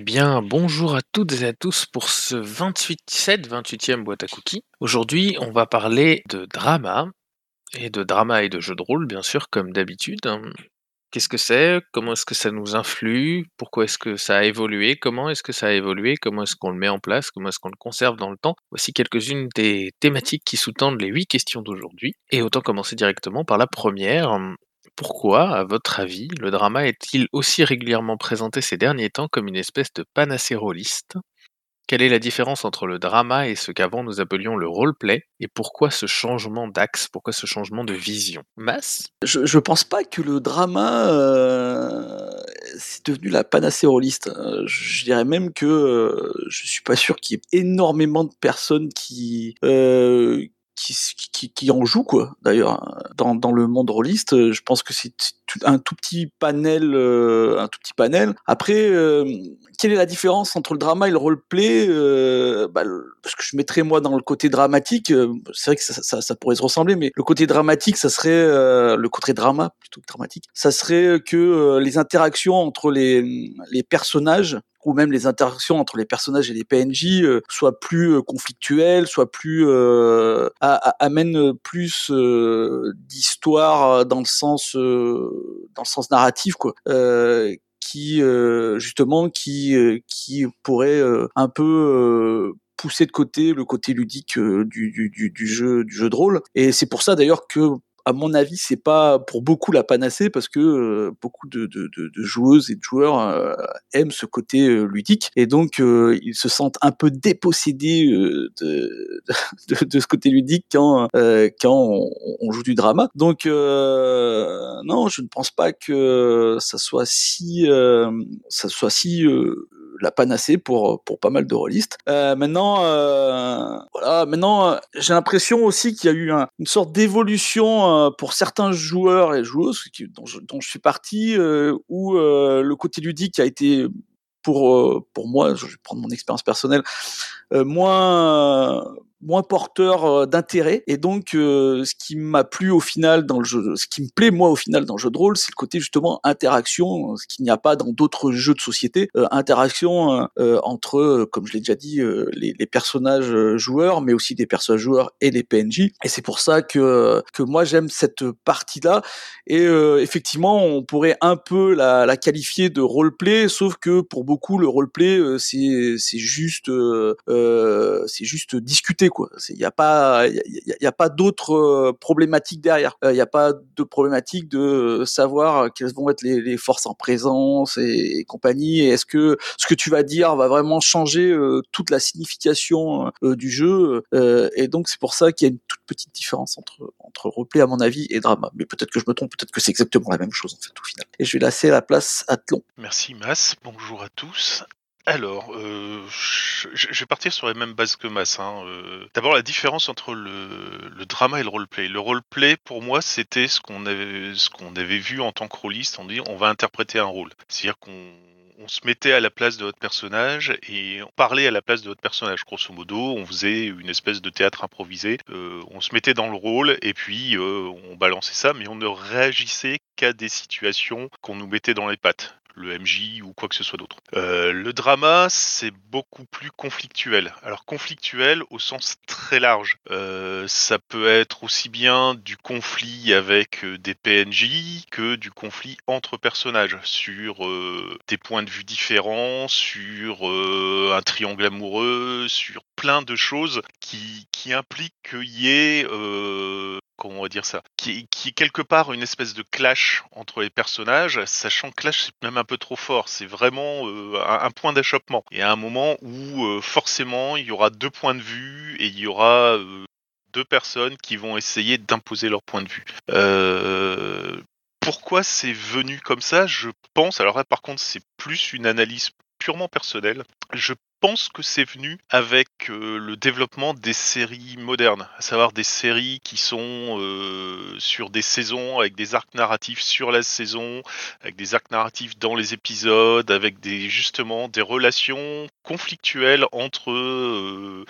Eh bien, bonjour à toutes et à tous pour ce 28, 28e boîte à cookies. Aujourd'hui, on va parler de drama, et de drama et de jeux de rôle, bien sûr, comme d'habitude. Qu'est-ce que c'est? Comment est-ce que ça nous influe? Pourquoi est-ce que ça a évolué? Comment est-ce que ça a évolué? Comment est-ce qu'on le met en place? Comment est-ce qu'on le conserve dans le temps? Voici quelques-unes des thématiques qui sous-tendent les huit questions d'aujourd'hui. Et autant commencer directement par la première. Pourquoi, à votre avis, le drama est-il aussi régulièrement présenté ces derniers temps comme une espèce de panacée rôliste Quelle est la différence entre le drama et ce qu'avant nous appelions le roleplay? Et pourquoi ce changement d'axe? Pourquoi ce changement de vision? Mass je, je pense pas que le drama euh, c'est devenu la panacée rôliste. Euh, je dirais même que euh, je suis pas sûr qu'il y ait énormément de personnes qui euh, qui, en joue quoi d'ailleurs hein. dans, le monde rôliste euh, je pense que c'est un tout petit panel euh, un tout petit panel après euh, quelle est la différence entre le drama et le roleplay euh, bah, parce que je mettrais moi dans le côté dramatique c'est vrai que ça, pourrait se ressembler mais le côté dramatique ça serait le côté drama plutôt que dramatique ça serait que les interactions entre les personnages ou même les interactions entre les personnages et les PNJ euh, soient plus euh, conflictuelles, soient plus euh, amènent plus euh, d'histoire dans le sens dans le sens narratif quoi. qui justement qui qui pourrait un peu pousser de côté le côté ludique du, du, du, jeu du jeu de rôle et c'est pour ça d'ailleurs que à mon avis, c'est pas pour beaucoup la panacée parce que euh, beaucoup de, de, de, de, joueuses et de joueurs euh, aiment ce côté euh, ludique et donc euh, ils se sentent un peu dépossédés euh, de, de, ce côté ludique quand quand on, on, joue du drama. Donc non, je ne pense pas que ça soit si ça soit si la panacée pour pour pas mal de rôlistes. Euh, maintenant, euh, voilà, maintenant, euh, j'ai l'impression aussi qu'il y a eu un, une sorte d'évolution euh, pour certains joueurs et joueuses qui, dont, je, dont je suis parti, euh, où le côté ludique a été pour pour moi, je vais prendre mon expérience personnelle, moins moins porteur euh, d'intérêt. Et donc euh, ce qui m'a plu au final dans le jeu ce qui me plaît moi au final dans le jeu de rôle c'est le côté justement interaction ce qu'il n'y a pas dans d'autres jeux de société. Euh, interaction euh, entre comme je l'ai déjà dit les, les, personnages joueurs mais aussi des personnages joueurs et les PNJ et c'est pour ça que que moi j'aime cette partie là et effectivement on pourrait un peu la, la qualifier de roleplay sauf que pour beaucoup le roleplay c'est c'est juste c'est juste discuter Il n'y a pas, il y, a, pas d'autres euh, problématiques derrière. Il euh, n'y a pas de problématique de savoir quelles vont être les, forces en présence et, compagnie. Est-ce que ce que tu vas dire va vraiment changer euh, toute la signification euh, du jeu euh, Et donc c'est pour ça qu'il y a une toute petite différence entre entre roleplay à mon avis et drama. Mais peut-être que je me trompe, peut-être que c'est exactement la même chose en fait au final. Et je vais laisser la place à Tlon. Merci Mas. Bonjour à tous. Alors, euh, je, vais partir sur les mêmes bases que Mass. Hein. Euh, D'abord, la différence entre le, drama et le roleplay. Le roleplay, pour moi, c'était ce qu'on avait, vu en tant que rôliste. On dit, on va interpréter un rôle. C'est-à-dire qu'on on se mettait à la place de votre personnage et on parlait à la place de votre personnage. Grosso modo, on faisait une espèce de théâtre improvisé. Euh, on se mettait dans le rôle et puis on balançait ça, mais on ne réagissait des situations qu'on nous mettait dans les pattes le MJ ou quoi que ce soit d'autre. Euh, le drama, c'est beaucoup plus conflictuel. Alors conflictuel au sens très large. Euh, ça peut être aussi bien du conflit avec euh, des PNJ que du conflit entre personnages sur des points de vue différents, sur un triangle amoureux, sur plein de choses qui, qui impliquent qu'il y ait comment on va dire ça, qui, est quelque part une espèce de clash entre les personnages, sachant que clash c'est même un peu trop fort, c'est vraiment euh, un, point d'achoppement. Et à un moment où euh, forcément il y aura deux points de vue et il y aura euh, deux personnes qui vont essayer d'imposer leur point de vue. Pourquoi c'est venu comme ça? Je pense, alors là par contre c'est plus une analyse purement personnelle. Je pense que c'est venu avec euh, le développement des séries modernes, à savoir des séries qui sont euh, sur des saisons avec des arcs narratifs sur la saison, avec des arcs narratifs dans les épisodes, avec justement des relations conflictuelles entre euh,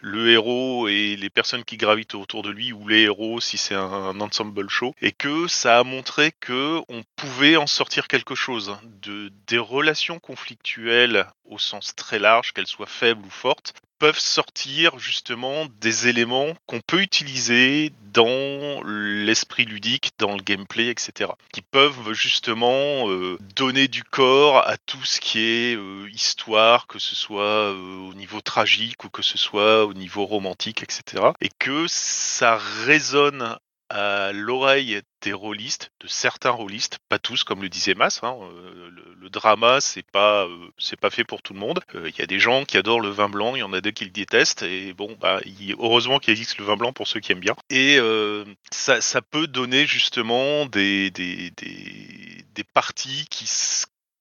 le héros et les personnes qui gravitent autour de lui ou les héros si c'est un, ensemble show et que ça a montré que on pouvait en sortir quelque chose de des relations conflictuelles au sens très large qu'elles soient faibles ou fortes, peuvent sortir justement des éléments qu'on peut utiliser dans l'esprit ludique, dans le gameplay, etc. Qui peuvent justement euh, donner du corps à tout ce qui est euh, histoire, que ce soit euh, au niveau tragique ou que ce soit au niveau romantique, etc. Et que ça résonne à l'oreille des rôlistes, de certains rôlistes, pas tous, comme le disait Mas. Hein, euh, le, drama, c'est pas, euh, c'est pas fait pour tout le monde. Euh, il y a des gens qui adorent le vin blanc, il y en a d'autres qui le détestent. Et bon, bah, heureusement qu'il existe le vin blanc pour ceux qui aiment bien. Et ça, ça, peut donner justement des, des, des, parties qui,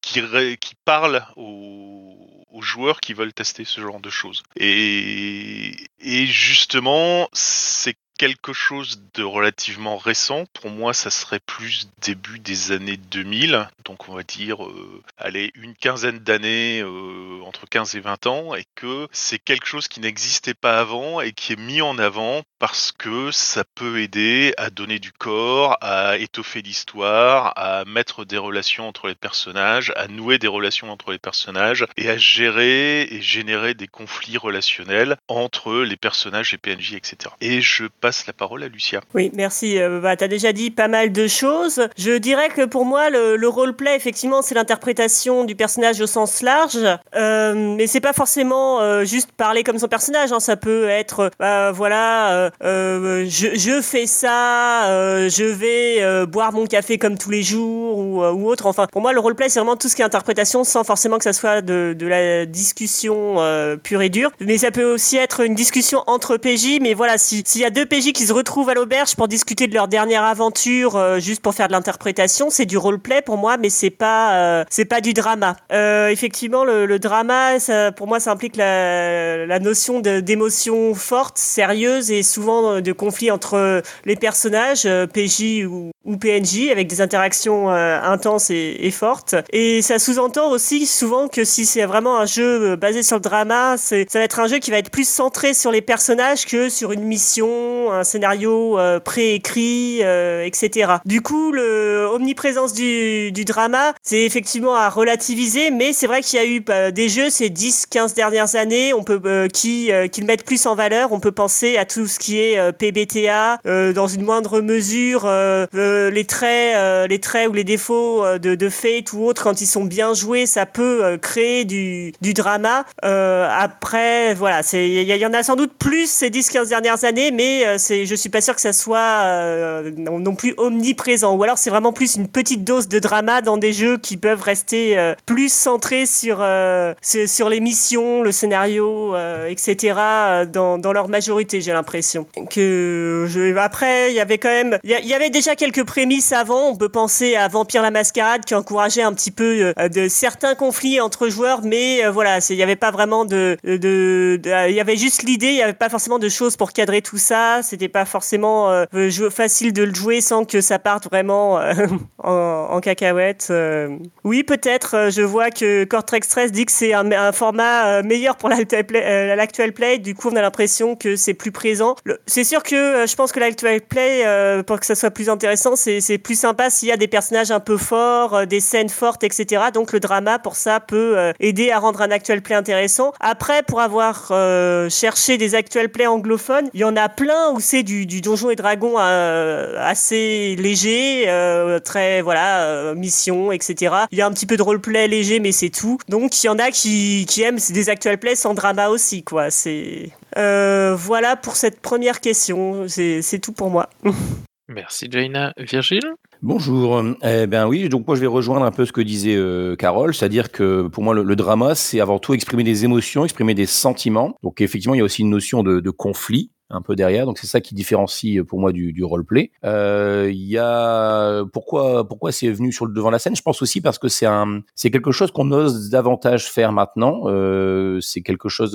qui, qui parlent aux, aux, joueurs qui veulent tester ce genre de choses. Et, et justement, c'est quelque chose de relativement récent. Pour moi, ça serait plus début des années 2000, donc on va dire, euh, allez, une quinzaine d'années, euh, entre 15 et 20 ans, et que c'est quelque chose qui n'existait pas avant et qui est mis en avant parce que ça peut aider à donner du corps, à étoffer l'histoire, à mettre des relations entre les personnages, à nouer des relations entre les personnages et à gérer et générer des conflits relationnels entre les personnages et PNJ, etc. Et je passe la parole à Lucia. Oui, merci. Euh, bah, tu as déjà dit pas mal de choses. Je dirais que pour moi, le, le roleplay, effectivement, c'est l'interprétation du personnage au sens large. Euh, mais c'est pas forcément euh, juste parler comme son personnage. Hein. Ça peut être, bah, voilà, euh, je, fais ça, je vais boire mon café comme tous les jours ou, autre. Enfin, pour moi, le roleplay, c'est vraiment tout ce qui est interprétation sans forcément que ça soit de la discussion pure et dure. Mais ça peut aussi être une discussion entre PJ. Mais voilà, s'il y a deux PJ qui se retrouvent à l'auberge pour discuter de leur dernière aventure, euh, juste pour faire de l'interprétation, c'est du roleplay pour moi, mais c'est pas euh, c'est pas du drama. Euh, effectivement, le, drama, pour moi, ça implique la, notion d'émotion forte, sérieuse et souvent de conflit entre les personnages, PJ ou, ou PNJ, avec des interactions intenses et, fortes. Et ça sous-entend aussi souvent que si c'est vraiment un jeu basé sur le drama, ça va être un jeu qui va être plus centré sur les personnages que sur une mission, un scénario euh, préécrit, euh, etc. Du coup, le omniprésence du, du drama, c'est effectivement à relativiser, mais c'est vrai qu'il y a eu bah, des jeux ces 10-15 dernières années, on peut euh, qui qui le mettent plus en valeur. On peut penser à tout ce qui est PBTA, dans une moindre mesure, les traits, les traits ou les défauts de, de Fate ou autres quand ils sont bien joués, ça peut créer du, du drama. après, voilà, il y, en a sans doute plus ces 10-15 dernières années, mais c'est, je suis pas sûr que ça soit euh, non plus omniprésent. Ou alors c'est vraiment plus une petite dose de drama dans des jeux qui peuvent rester euh, plus centrés sur euh, sur les missions, le scénario, etc. Dans, leur majorité, j'ai l'impression. Après, il y avait quand même, il y, avait déjà quelques prémices avant. On peut penser à Vampire la Mascarade qui encourageait un petit peu de certains conflits entre joueurs, mais voilà, il n'y avait pas vraiment de, de, il y avait juste l'idée, il n'y avait pas forcément de choses pour cadrer tout ça c'était pas forcément euh, facile de le jouer sans que ça parte vraiment euh, en, cacahuète. Euh. Oui, peut-être. Je vois que Cortex Stress dit que c'est un, format meilleur pour l'actuel play, Du coup, on a l'impression que c'est plus présent. C'est sûr que je pense que l'actuel play, pour que ça soit plus intéressant, c'est plus sympa s'il y a des personnages un peu forts, des scènes fortes, etc. Donc le drama, pour ça, peut aider à rendre un actuel play intéressant. Après, pour avoir cherché des actuels plays anglophones, il y en a plein où c'est du, du donjon et dragon euh, assez léger, euh, très voilà euh, mission, etc. Il y a un petit peu de roleplay léger, mais c'est tout. Donc il y en a qui, qui aiment des actual plays sans drama aussi, quoi. C'est voilà pour cette première question. C'est tout pour moi. Merci Jaina. Virgile? Bonjour. Eh bien oui, donc moi je vais rejoindre un peu ce que disait euh, Carole, c'est-à-dire que pour moi le, le drama c'est avant tout exprimer des émotions, exprimer des sentiments. Donc effectivement il y a aussi une notion de, de conflit un peu derrière. Donc c'est ça qui différencie pour moi du, du roleplay. Il y a pourquoi pourquoi c'est venu sur le devant de la scène? Je pense aussi parce que c'est un c'est quelque chose qu'on ose davantage faire maintenant. c'est quelque chose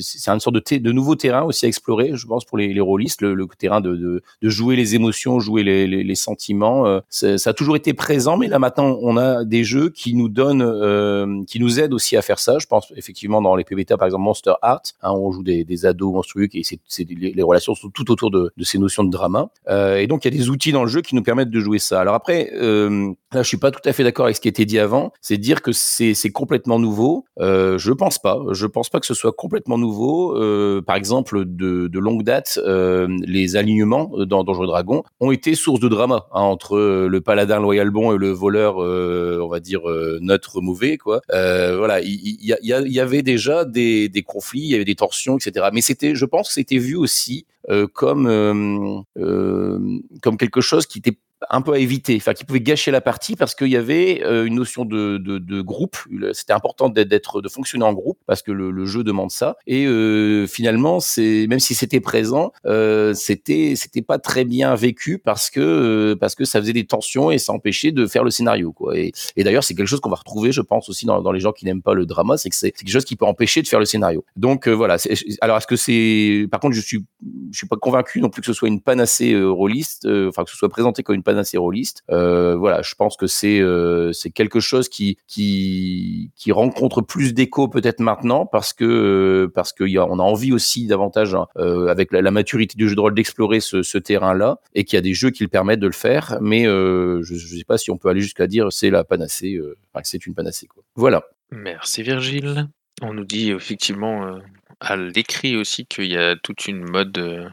c'est une sorte de, de nouveau terrain aussi à explorer, je pense pour les, les rôlistes, le, le terrain de, de, de, jouer les émotions, jouer les, les, les sentiments. ça a toujours été présent, mais là maintenant on a des jeux qui nous donnent euh, qui nous aident aussi à faire ça. Je pense effectivement dans les PBTA par exemple Monster Art, hein, on joue des, des ados monstrueux et c'est les, relations sont tout autour de, de ces notions de drama. Euh, et donc il y a des outils dans le jeu qui nous permettent de jouer ça. Alors après, euh, là je suis pas tout à fait d'accord avec ce qui a été dit avant. C'est dire que c'est, complètement nouveau. Euh, je pense pas. Je pense pas que ce soit complètement nouveau. Euh, par exemple de, longue date, euh, les alignements dans Donjons Dragon ont été source de drama hein, entre le paladin loyal bon et le voleur, on va dire neutre mauvais quoi. voilà, il y, avait déjà des, conflits, il y avait des tensions, etc. Mais c'était, je pense, que c'était vu aussi comme comme quelque chose qui était un peu à éviter, enfin qui pouvait gâcher la partie parce qu'il y avait euh, une notion de, de, groupe. C'était important d'être, de fonctionner en groupe parce que le, jeu demande ça. Et euh, finalement, c'est même si c'était présent, euh, c'était c'était pas très bien vécu parce que euh, parce que ça faisait des tensions et ça empêchait de faire le scénario quoi. Et, d'ailleurs, c'est quelque chose qu'on va retrouver, je pense aussi dans, dans les gens qui n'aiment pas le drama, c'est que c'est quelque chose qui peut empêcher de faire le scénario. Donc voilà. Alors est-ce que c'est par contre, je suis je suis pas convaincu non plus que ce soit une panacée rôliste, enfin que ce soit présenté comme une panacée rôliste. Euh, voilà, je pense que c'est euh, c'est quelque chose qui qui qui rencontre plus d'écho peut-être maintenant parce que euh, parce que y a, on a envie aussi davantage hein, euh, avec la, maturité du jeu de rôle d'explorer ce, terrain-là et qu'il y a des jeux qui le permettent de le faire. Mais je, je sais pas si on peut aller jusqu'à dire c'est la panacée, enfin, c'est une panacée quoi. Voilà. Merci Virgile. On nous dit effectivement à l'écrit aussi qu'il y a toute une mode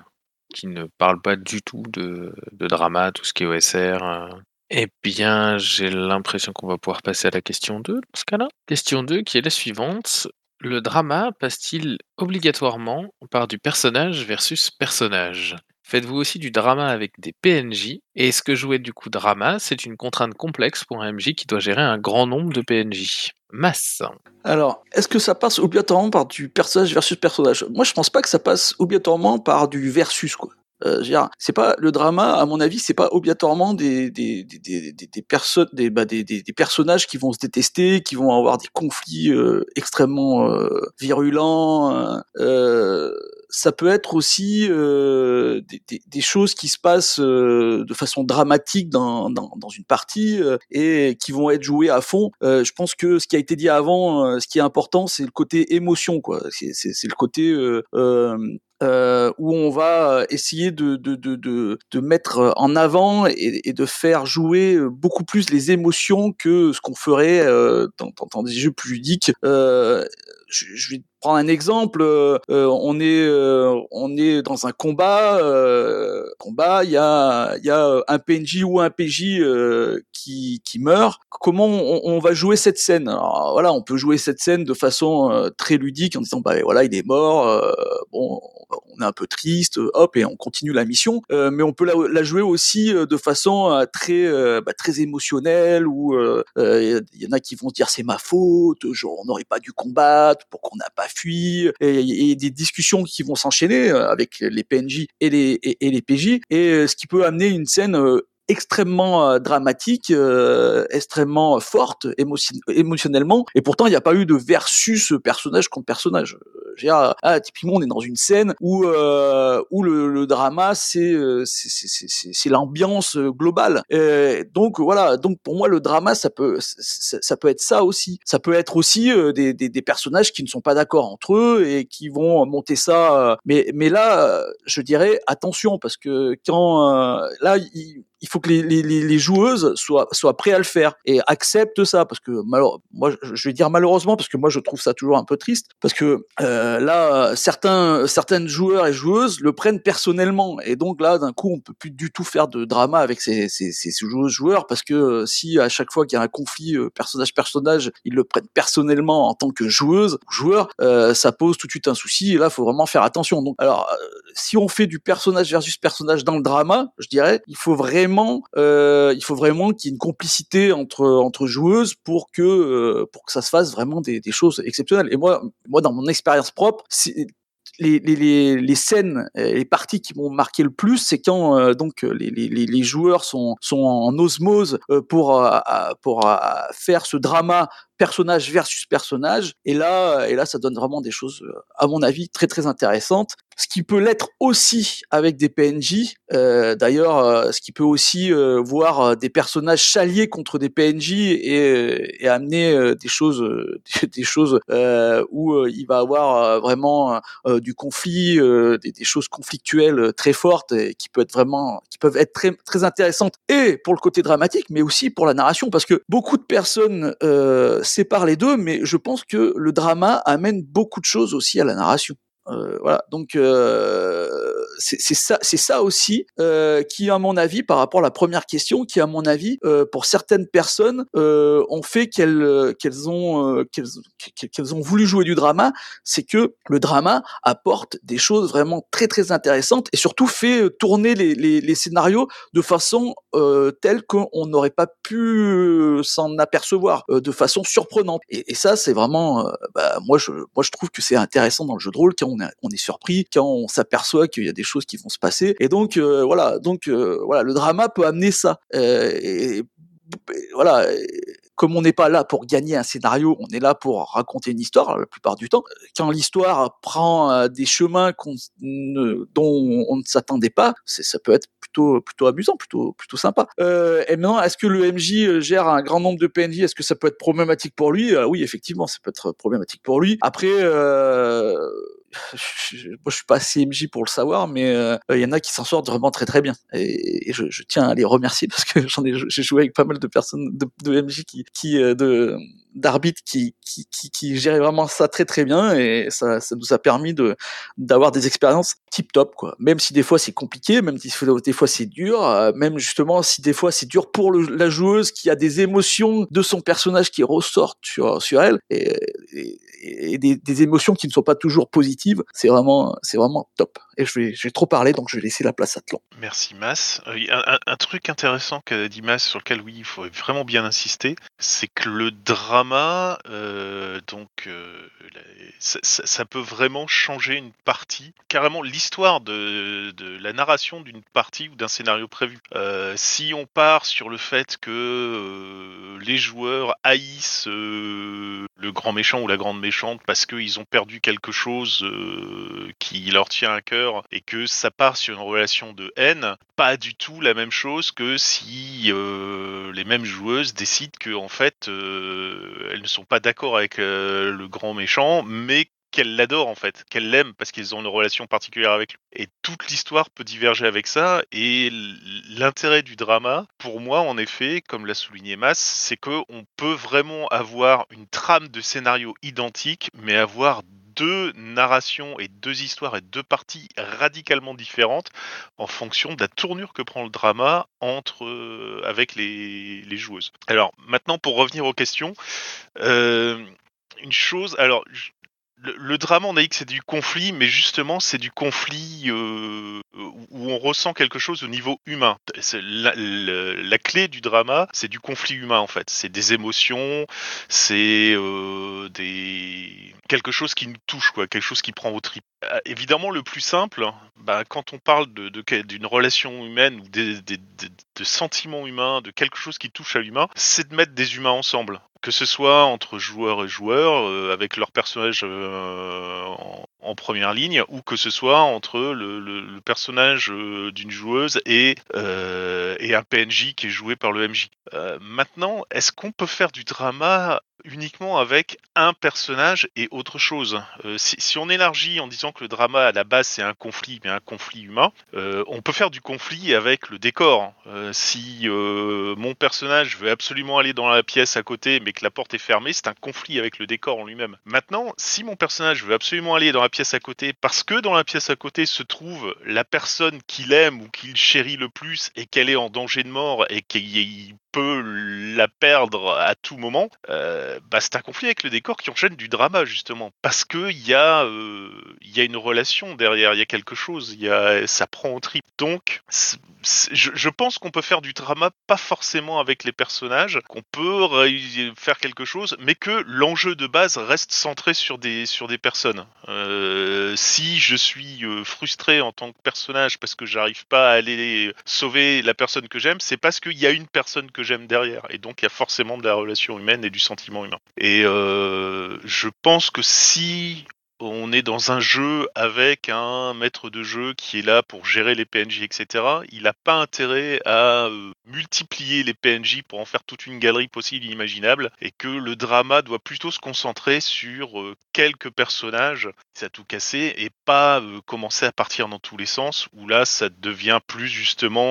qui ne parle pas du tout de, drama, tout ce qui est OSR. Eh bien, j'ai l'impression qu'on va pouvoir passer à la question 2 dans ce cas-là. Question 2 qui est la suivante. Le drama passe-t-il obligatoirement par du personnage versus personnage? Faites-vous aussi du drama avec des PNJ Et est-ce que jouer du coup drama, c'est une contrainte complexe pour un MJ qui doit gérer un grand nombre de PNJ Masse. Alors, est-ce que ça passe obligatoirement par du personnage versus personnage? Moi, je pense pas que ça passe obligatoirement par du versus, quoi. Euh, c'est pas le drama, à mon avis, c'est pas obligatoirement des des des des, des des, bah, des, des personnages qui vont se détester, qui vont avoir des conflits euh, extrêmement euh, virulents. Euh, ça peut être aussi euh, des, des, des, choses qui se passent euh, de façon dramatique dans, dans, dans une partie euh, et qui vont être jouées à fond. Euh, je pense que ce qui a été dit avant, euh, ce qui est important, c'est le côté émotion, quoi. C'est le côté euh, où on va essayer de, de, de, de, de mettre en avant et, et, de faire jouer beaucoup plus les émotions que ce qu'on ferait dans, dans, dans, des jeux plus ludiques. je, je vais prendre un exemple, euh, on est euh, on est dans un combat, euh, combat, il y a il y a un PNJ ou un PJ qui qui meurt. Comment on, va jouer cette scène? Alors, Voilà, on peut jouer cette scène de façon très ludique en disant bah voilà il est mort, bon on est un peu triste, hop et on continue la mission. mais on peut la, la, jouer aussi de façon très bah, très émotionnelle où il y, en a qui vont se dire c'est ma faute, genre, on n'aurait pas dû combattre, pourquoi on n'a pas fui, et, des discussions qui vont s'enchaîner avec les PNJ et les, et, les PJ, et ce qui peut amener une scène extrêmement euh, dramatique, euh, extrêmement forte émotion émotionnellement, et pourtant il n'y a pas eu de versus personnage contre personnage. Dire, ah, typiquement on est dans une scène où euh, où le, le drama c'est euh, c'est l'ambiance globale. Et donc voilà, donc pour moi le drama ça peut ça, peut être ça aussi. Ça peut être aussi euh, des, des, des, personnages qui ne sont pas d'accord entre eux et qui vont monter ça. mais mais là je dirais attention parce que quand là il, il faut que les, les, les, joueuses soient, soient prêts à le faire et acceptent ça parce que moi je vais dire malheureusement parce que moi je trouve ça toujours un peu triste parce que euh, là certains certaines joueurs et joueuses le prennent personnellement et donc là d'un coup on peut plus du tout faire de drama avec ces, ces, ces joueuses joueurs parce que euh, si à chaque fois qu'il y a un conflit euh, personnage personnage ils le prennent personnellement en tant que joueuse joueur euh, ça pose tout de suite un souci et là faut vraiment faire attention. Donc alors euh, si on fait du personnage versus personnage dans le drama je dirais il faut vraiment euh, il faut vraiment qu'il y ait une complicité entre joueuses pour que euh, pour que ça se fasse vraiment des, choses exceptionnelles. Et moi, dans mon expérience propre, les, scènes, les parties qui m'ont marqué le plus, c'est quand donc les, joueurs sont, en osmose pour, pour faire ce drama personnage versus personnage. Et là, et là, ça donne vraiment des choses, à mon avis, très très intéressantes. Ce qui peut l'être aussi avec des PNJ. Euh, D'ailleurs, euh, ce qui peut aussi euh, voir euh, des personnages s'allier contre des PNJ et, et amener des choses, des choses où il va avoir vraiment du conflit, des, des, choses conflictuelles très fortes et qui peut être vraiment, qui peuvent être très très intéressantes et pour le côté dramatique, mais aussi pour la narration, parce que beaucoup de personnes sépare les deux, mais je pense que le drama amène beaucoup de choses aussi à la narration. Euh, voilà, donc euh, c'est ça, ça aussi euh, qui, à mon avis, par rapport à la première question, qui, à mon avis, euh, pour certaines personnes, euh, ont fait qu'elles qu'elles ont qu'elles ont voulu jouer du drama, c'est que le drama apporte des choses vraiment très très intéressantes et surtout fait tourner les, les, les scénarios de façon telle qu'on n'aurait pas pu s'en apercevoir, de façon surprenante. Et, et ça, c'est vraiment, bah, moi je moi je trouve que c'est intéressant dans le jeu de rôle on est on est surpris, quand on s'aperçoit qu'il y a des choses qui vont se passer. Et donc euh, voilà, donc euh, voilà, le drama peut amener ça. Euh, et, voilà. comme on n'est pas là pour gagner un scénario, on est là pour raconter une histoire la plupart du temps. Quand l'histoire prend des chemins dont on ne s'attendait pas, ça peut être plutôt plutôt amusant, plutôt plutôt sympa. Euh, et maintenant, est-ce que le MJ gère un grand nombre de PNJ Est-ce que ça peut être problématique pour lui? Oui, effectivement, ça peut être problématique pour lui. Après, euh, je, moi, je suis pas assez MJ pour le savoir, mais euh, il y en a qui s'en sortent vraiment très très bien. Et, je, je, tiens à les remercier parce que j'en ai, j'ai joué avec pas mal de personnes de, de MJ qui, qui euh, de d'arbitres qui, qui, qui, qui géraient vraiment ça très très bien et ça, ça nous a permis de d'avoir des expériences tip top quoi. Même si des fois c'est compliqué, même si des fois c'est dur, euh, même justement si des fois c'est dur pour la joueuse qui a des émotions de son personnage qui ressortent sur sur elle et, et, et des, des, émotions qui ne sont pas toujours positives, c'est vraiment c'est vraiment top. Et je vais, trop parler donc je vais laisser la place à Tlon. Merci Mas. Euh, un, truc intéressant qu'a dit Mas sur lequel oui il faut vraiment bien insister, c'est que le drame euh, donc euh, ça, peut vraiment changer une partie, carrément l'histoire de, la narration d'une partie ou d'un scénario prévu. Si on part sur le fait que les joueurs haïssent le grand méchant ou la grande méchante parce qu'ils ont perdu quelque chose qui leur tient à cœur et que ça part sur une relation de haine, pas du tout la même chose que si les mêmes joueuses décident que en fait elles ne sont pas d'accord avec le grand méchant, mais qu'elles l'adorent en fait, qu'elles l'aiment parce qu'ils ont une relation particulière avec lui. Et toute l'histoire peut diverger avec ça. Et l'intérêt du drama, pour moi, en effet, comme l'a souligné Mas, c'est qu'on peut vraiment avoir une trame de scénario identique, mais avoir deux narrations et deux histoires et deux parties radicalement différentes en fonction de la tournure que prend le drama entre euh, avec les, les, joueuses. Alors maintenant pour revenir aux questions, euh, une chose, alors le, le, drama, on a dit que c'est du conflit, mais justement, c'est du conflit euh, où on ressent quelque chose au niveau humain. La, la, la, clé du drama, c'est du conflit humain en fait. C'est des émotions, c'est euh, des quelque chose qui nous touche, quoi, quelque chose qui prend au trip. Euh, évidemment, le plus simple, bah, quand on parle de, d'une relation humaine ou des, des, de sentiments humains, de quelque chose qui touche à l'humain, c'est de mettre des humains ensemble que ce soit entre joueurs et joueurs, euh, avec leur personnage euh, en, première ligne, ou que ce soit entre le, personnage euh, d'une joueuse et, et, un PNJ qui est joué par le MJ. Maintenant, est-ce qu'on peut faire du drama uniquement avec un personnage et autre chose si, si, on élargit en disant que le drama à la base c'est un conflit, mais un conflit humain, on peut faire du conflit avec le décor. si mon personnage veut absolument aller dans la pièce à côté, mais que la porte est fermée, c'est un conflit avec le décor en lui-même. Maintenant, si mon personnage veut absolument aller dans la pièce à côté, parce que dans la pièce à côté se trouve la personne qu'il aime ou qu'il chérit le plus et qu'elle est en danger de mort et qu'il peut la perdre à tout moment, euh, bah, c'est un conflit avec le décor qui enchaîne du drama justement, parce que il y a euh, y a une relation derrière, il y a quelque chose, ça prend au trip. Donc je, pense qu'on peut faire du drama pas forcément avec les personnages, qu'on peut faire quelque chose, mais que l'enjeu de base reste centré sur des sur des personnes. Euh, si je suis frustré en tant que personnage parce que j'arrive pas à aller sauver la personne que j'aime, c'est parce qu'il y a une personne que j'aime derrière, et donc il y a forcément de la relation humaine et du sentiment humain. Et euh, je pense que si on est dans un jeu avec un maître de jeu qui est là pour gérer les PNJ, etc. Il n'a pas intérêt à euh, multiplier les PNJ pour en faire toute une galerie possible imaginable, et que le drama doit plutôt se concentrer sur euh, quelques personnages, ça tout cassé, et pas euh, commencer à partir dans tous les sens, où là ça devient plus justement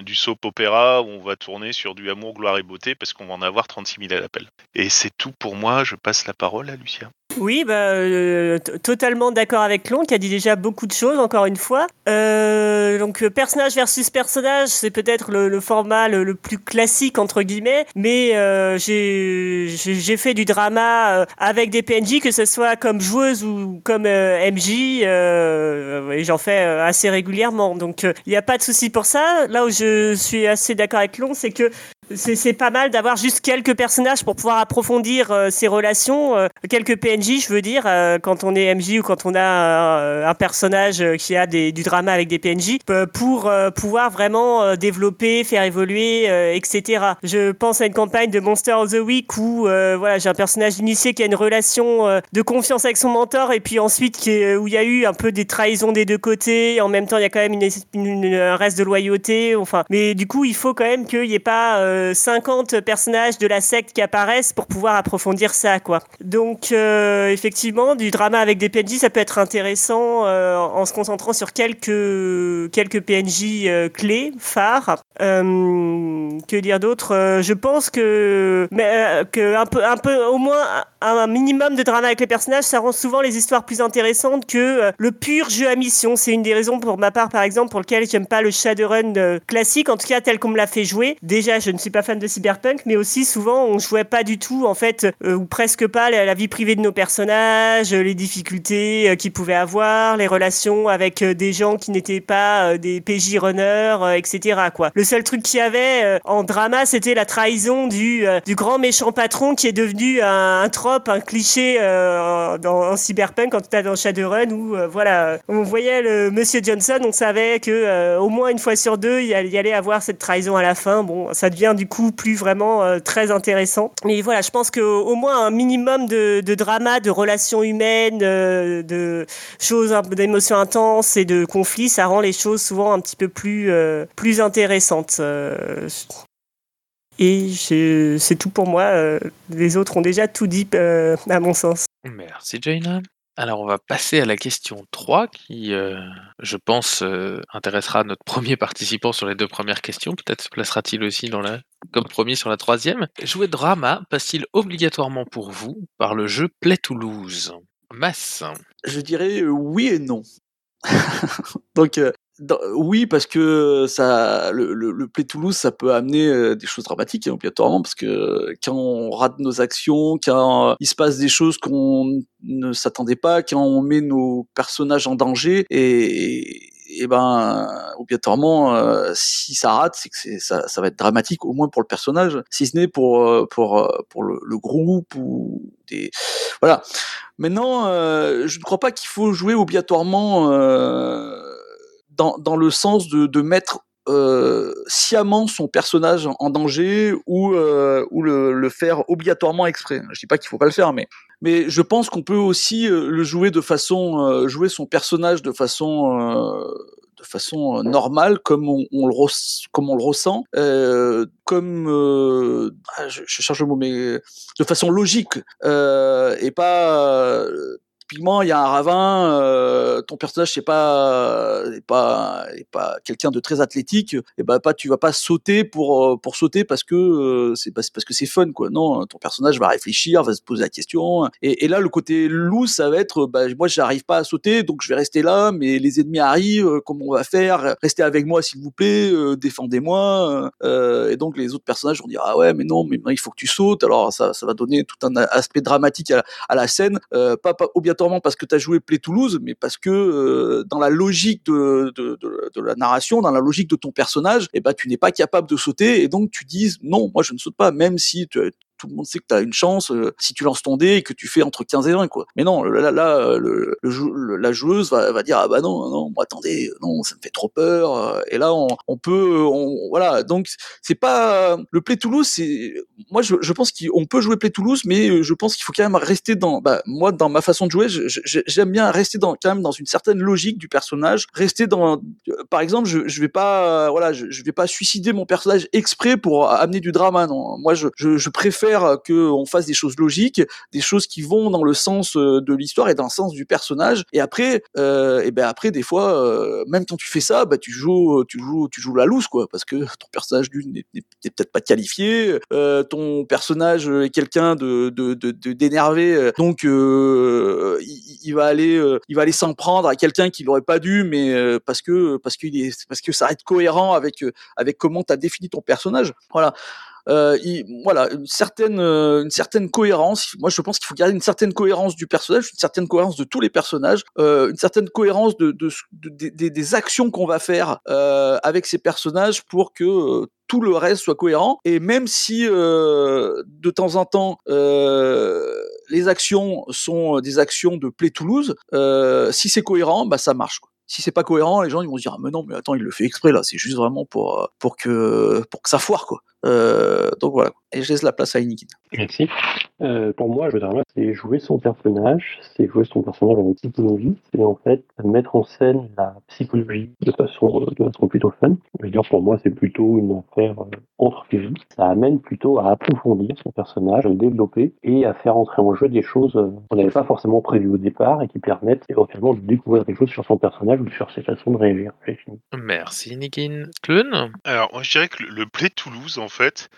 du soap opéra, où on va tourner sur du amour, gloire et beauté, parce qu'on va en avoir 36 000 à l'appel. Et c'est tout pour moi, je passe la parole à Lucien. Oui, bah, euh, totalement d'accord avec Long qui a dit déjà beaucoup de choses, encore une fois. Euh, donc, euh, personnage versus personnage, c'est peut-être le, format le, plus classique, entre guillemets, mais euh, j'ai fait du drama euh, avec des PNJ, que ce soit comme joueuse ou comme MJ, et j'en fais assez régulièrement. Donc, il n'y a pas de souci pour ça. Là où je suis assez d'accord avec Long, c'est que c'est pas mal d'avoir juste quelques personnages pour pouvoir approfondir euh, ces relations, euh, quelques PNJ, je veux dire, euh, quand on est MJ ou quand on a un personnage qui a des, du drama avec des PNJ, pour pouvoir vraiment développer, faire évoluer, etc. Je pense à une campagne de Monster of the Week où voilà, j'ai un personnage initié qui a une relation de confiance avec son mentor et puis ensuite qui où il y a eu un peu des trahisons des deux côtés. En même temps, il y a quand même une, un reste de loyauté. Enfin, mais du coup, il faut quand même qu'il n'y ait pas 50 personnages de la secte qui apparaissent pour pouvoir approfondir ça, quoi. Donc, euh, effectivement, du drama avec des PNJ, ça peut être intéressant euh, en se concentrant sur quelques, quelques PNJ euh, clés, phares. que dire d'autre? Je pense que, mais, que un peu, un peu, au moins un minimum de drama avec les personnages, ça rend souvent les histoires plus intéressantes que le pur jeu à mission. C'est une des raisons pour ma part, par exemple, pour lequel j'aime pas le Shadowrun classique, en tout cas tel qu'on me l'a fait jouer. Déjà, je ne pas fan de cyberpunk, mais aussi souvent on jouait pas du tout en fait euh, ou presque pas la, vie privée de nos personnages, les difficultés euh, qu'ils pouvaient avoir, les relations avec euh, des gens qui n'étaient pas des PJ runners, etc. Quoi. Le seul truc qu'il y avait en drama, c'était la trahison du du grand méchant patron qui est devenu un, un trope, un cliché dans en cyberpunk quand tu dans Shadowrun où voilà, on voyait le Monsieur Johnson, on savait que au moins une fois sur deux, il y allait avoir cette trahison à la fin. Bon, ça devient du coup plus vraiment euh, très intéressant. Mais voilà, je pense qu'au moins un minimum de, drama, de relations humaines, euh, de choses, d'émotions intenses et de conflits, ça rend les choses souvent un petit peu plus, euh, plus intéressantes. Et c'est tout pour moi. Les autres ont déjà tout dit, à mon sens. Merci, Jaina. Alors, on va passer à la question 3 qui, euh, je pense, euh, intéressera notre premier participant sur les deux premières questions. Peut-être se placera-t-il aussi dans comme premier sur la troisième. Jouer drama passe-t-il obligatoirement pour vous par le jeu Play Toulouse Masse Je dirais euh, oui et non. Donc, oui, parce que ça, le, le, Play Toulouse, ça peut amener euh, des choses dramatiques, hein, obligatoirement, parce que quand on rate nos actions, quand il se passe des choses qu'on ne s'attendait pas, quand on met nos personnages en danger, et, et ben obligatoirement euh, si ça rate c'est que ça, ça va être dramatique au moins pour le personnage si ce n'est pour euh, pour pour le, le, groupe ou des voilà. Maintenant je ne crois pas qu'il faut jouer obligatoirement dans, dans le sens de, de mettre euh, sciemment son personnage en, danger ou, euh, ou le, le, faire obligatoirement exprès. Je dis pas qu'il faut pas le faire, mais mais je pense qu'on peut aussi euh, le jouer de façon euh, jouer son personnage de façon euh, de façon normale comme on, on le ressent comme ah, je, je, cherche le mot mais de façon logique et pas typiquement, il y a un ravin, euh, ton personnage c'est pas est pas est pas quelqu'un de très athlétique, et ben pas tu vas pas sauter pour euh, pour sauter parce que euh, c'est parce que c'est fun quoi. Non, ton personnage va réfléchir, va se poser la question. Et, là, le côté loup, ça va être, bah, moi j'arrive pas à sauter, donc je vais rester là, mais les ennemis arrivent, comment on va faire? Restez avec moi s'il vous plaît, défendez-moi. et donc les autres personnages vont dire ah ouais mais non mais il faut que tu sautes. Alors ça ça va donner tout un aspect dramatique à, à la scène, pas, pas parce que tu as joué Play Toulouse, mais parce que euh, dans la logique de, de, la narration, dans la logique de ton personnage, eh ben, tu n'es pas capable de sauter, et donc tu dis non, moi je ne saute pas, même si tu, tout le monde sait que tu as une chance euh, si tu lances ton dé et que tu fais entre 15 et 20 quoi. Mais non, là, là euh, le, le, la joueuse va, va, dire ah bah non non, attendez, non, ça me fait trop peur euh, et là on, on peut on, voilà, donc c'est pas le Play Toulouse, c'est moi je, je pense qu'on peut jouer Play Toulouse mais je pense qu'il faut quand même rester dans bah moi dans ma façon de jouer, j'aime bien rester dans quand même dans une certaine logique du personnage, rester dans par exemple, je, je vais pas voilà, je, je vais pas suicider mon personnage exprès pour amener du drama non. Moi je, je préfère que on fasse des choses logiques, des choses qui vont dans le sens euh, de l'histoire et dans le sens du personnage. Et après, euh, et ben après des fois, euh, même quand tu fais ça, bah tu joues, tu joues, tu joues la loose quoi, parce que ton personnage n'est peut-être pas qualifié, euh, ton personnage est quelqu'un de d'énervé, de, donc euh, il, il, va aller, il va aller s'en prendre à quelqu'un qui l'aurait pas dû, mais parce que parce qu'il parce que ça reste cohérent avec avec comment tu as défini ton personnage. Voilà euh, voilà, une certaine, euh, une certaine cohérence. Moi, je pense qu'il faut garder une certaine cohérence du personnage, une certaine cohérence de tous les personnages, euh, une certaine cohérence de, de, de, des actions qu'on va faire euh, avec ces personnages pour que euh, tout le reste soit cohérent. Et même si de temps en temps les actions sont des actions de Play Toulouse, si c'est cohérent, bah ça marche. Quoi si c'est pas cohérent, les gens ils vont se dire ah, mais non mais attends il le fait exprès là, c'est juste vraiment pour euh, pour que pour que ça foire quoi. Euh, donc voilà. Et je laisse la place à Inikin. Merci. Euh, pour moi, c'est jouer son personnage, c'est jouer son personnage avec psychologie, c'est en fait mettre en scène la psychologie de façon, de façon plutôt fun. Je veux dire, pour moi, c'est plutôt une affaire entre. Ça amène plutôt à approfondir son personnage, à le développer et à faire entrer en jeu des choses qu'on n'avait pas forcément prévues au départ et qui permettent éventuellement de découvrir des choses sur son personnage ou sur ses façons de réagir. Merci, Nikin. Clun Alors, moi, je dirais que le Play Toulouse, en fait,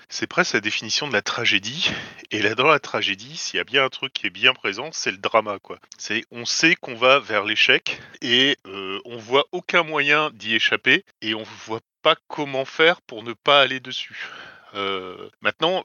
c'est presque la définition de la tragédie. Et là, dans la tragédie, s'il y a bien un truc qui est bien présent, c'est le drama, quoi. C'est, on sait qu'on va vers l'échec et euh, on voit aucun moyen d'y échapper et on voit pas comment faire pour ne pas aller dessus. Euh, maintenant,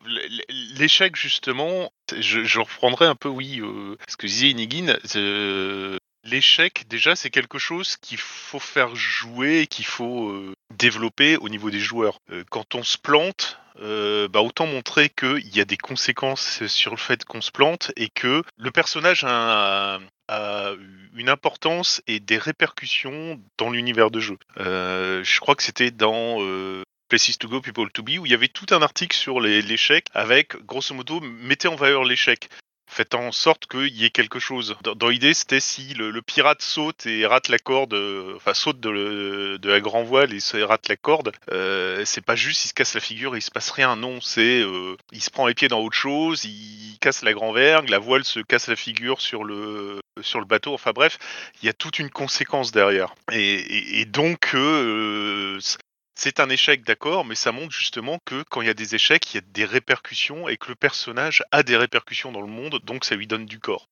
l'échec justement, je, reprendrai un peu, oui, euh, ce que disait Inigine. Euh, L'échec, déjà, c'est quelque chose qu'il faut faire jouer, qu'il faut développer au niveau des joueurs. Quand on se plante, euh, bah autant montrer qu'il y a des conséquences sur le fait qu'on se plante et que le personnage a, a une importance et des répercussions dans l'univers de jeu. je crois que c'était dans Places to Go, People to Be, où il y avait tout un article sur l'échec avec, grosso modo, mettez en valeur l'échec faites en sorte qu'il y ait quelque chose. Dans, l'idée, c'était si le, pirate saute et rate la corde, euh, enfin saute de, la grand voile et rate la corde, euh, c'est pas juste il se casse la figure et il se passe rien. Non, c'est euh, il se prend les pieds dans autre chose, il casse la grand vergue, la voile se casse la figure sur le sur le bateau. Enfin bref, il y a toute une conséquence derrière. Et, et, donc euh, c'est un échec, d'accord, mais ça montre justement que quand il y a des échecs, il y a des répercussions et que le personnage a des répercussions dans le monde, donc ça lui donne du corps.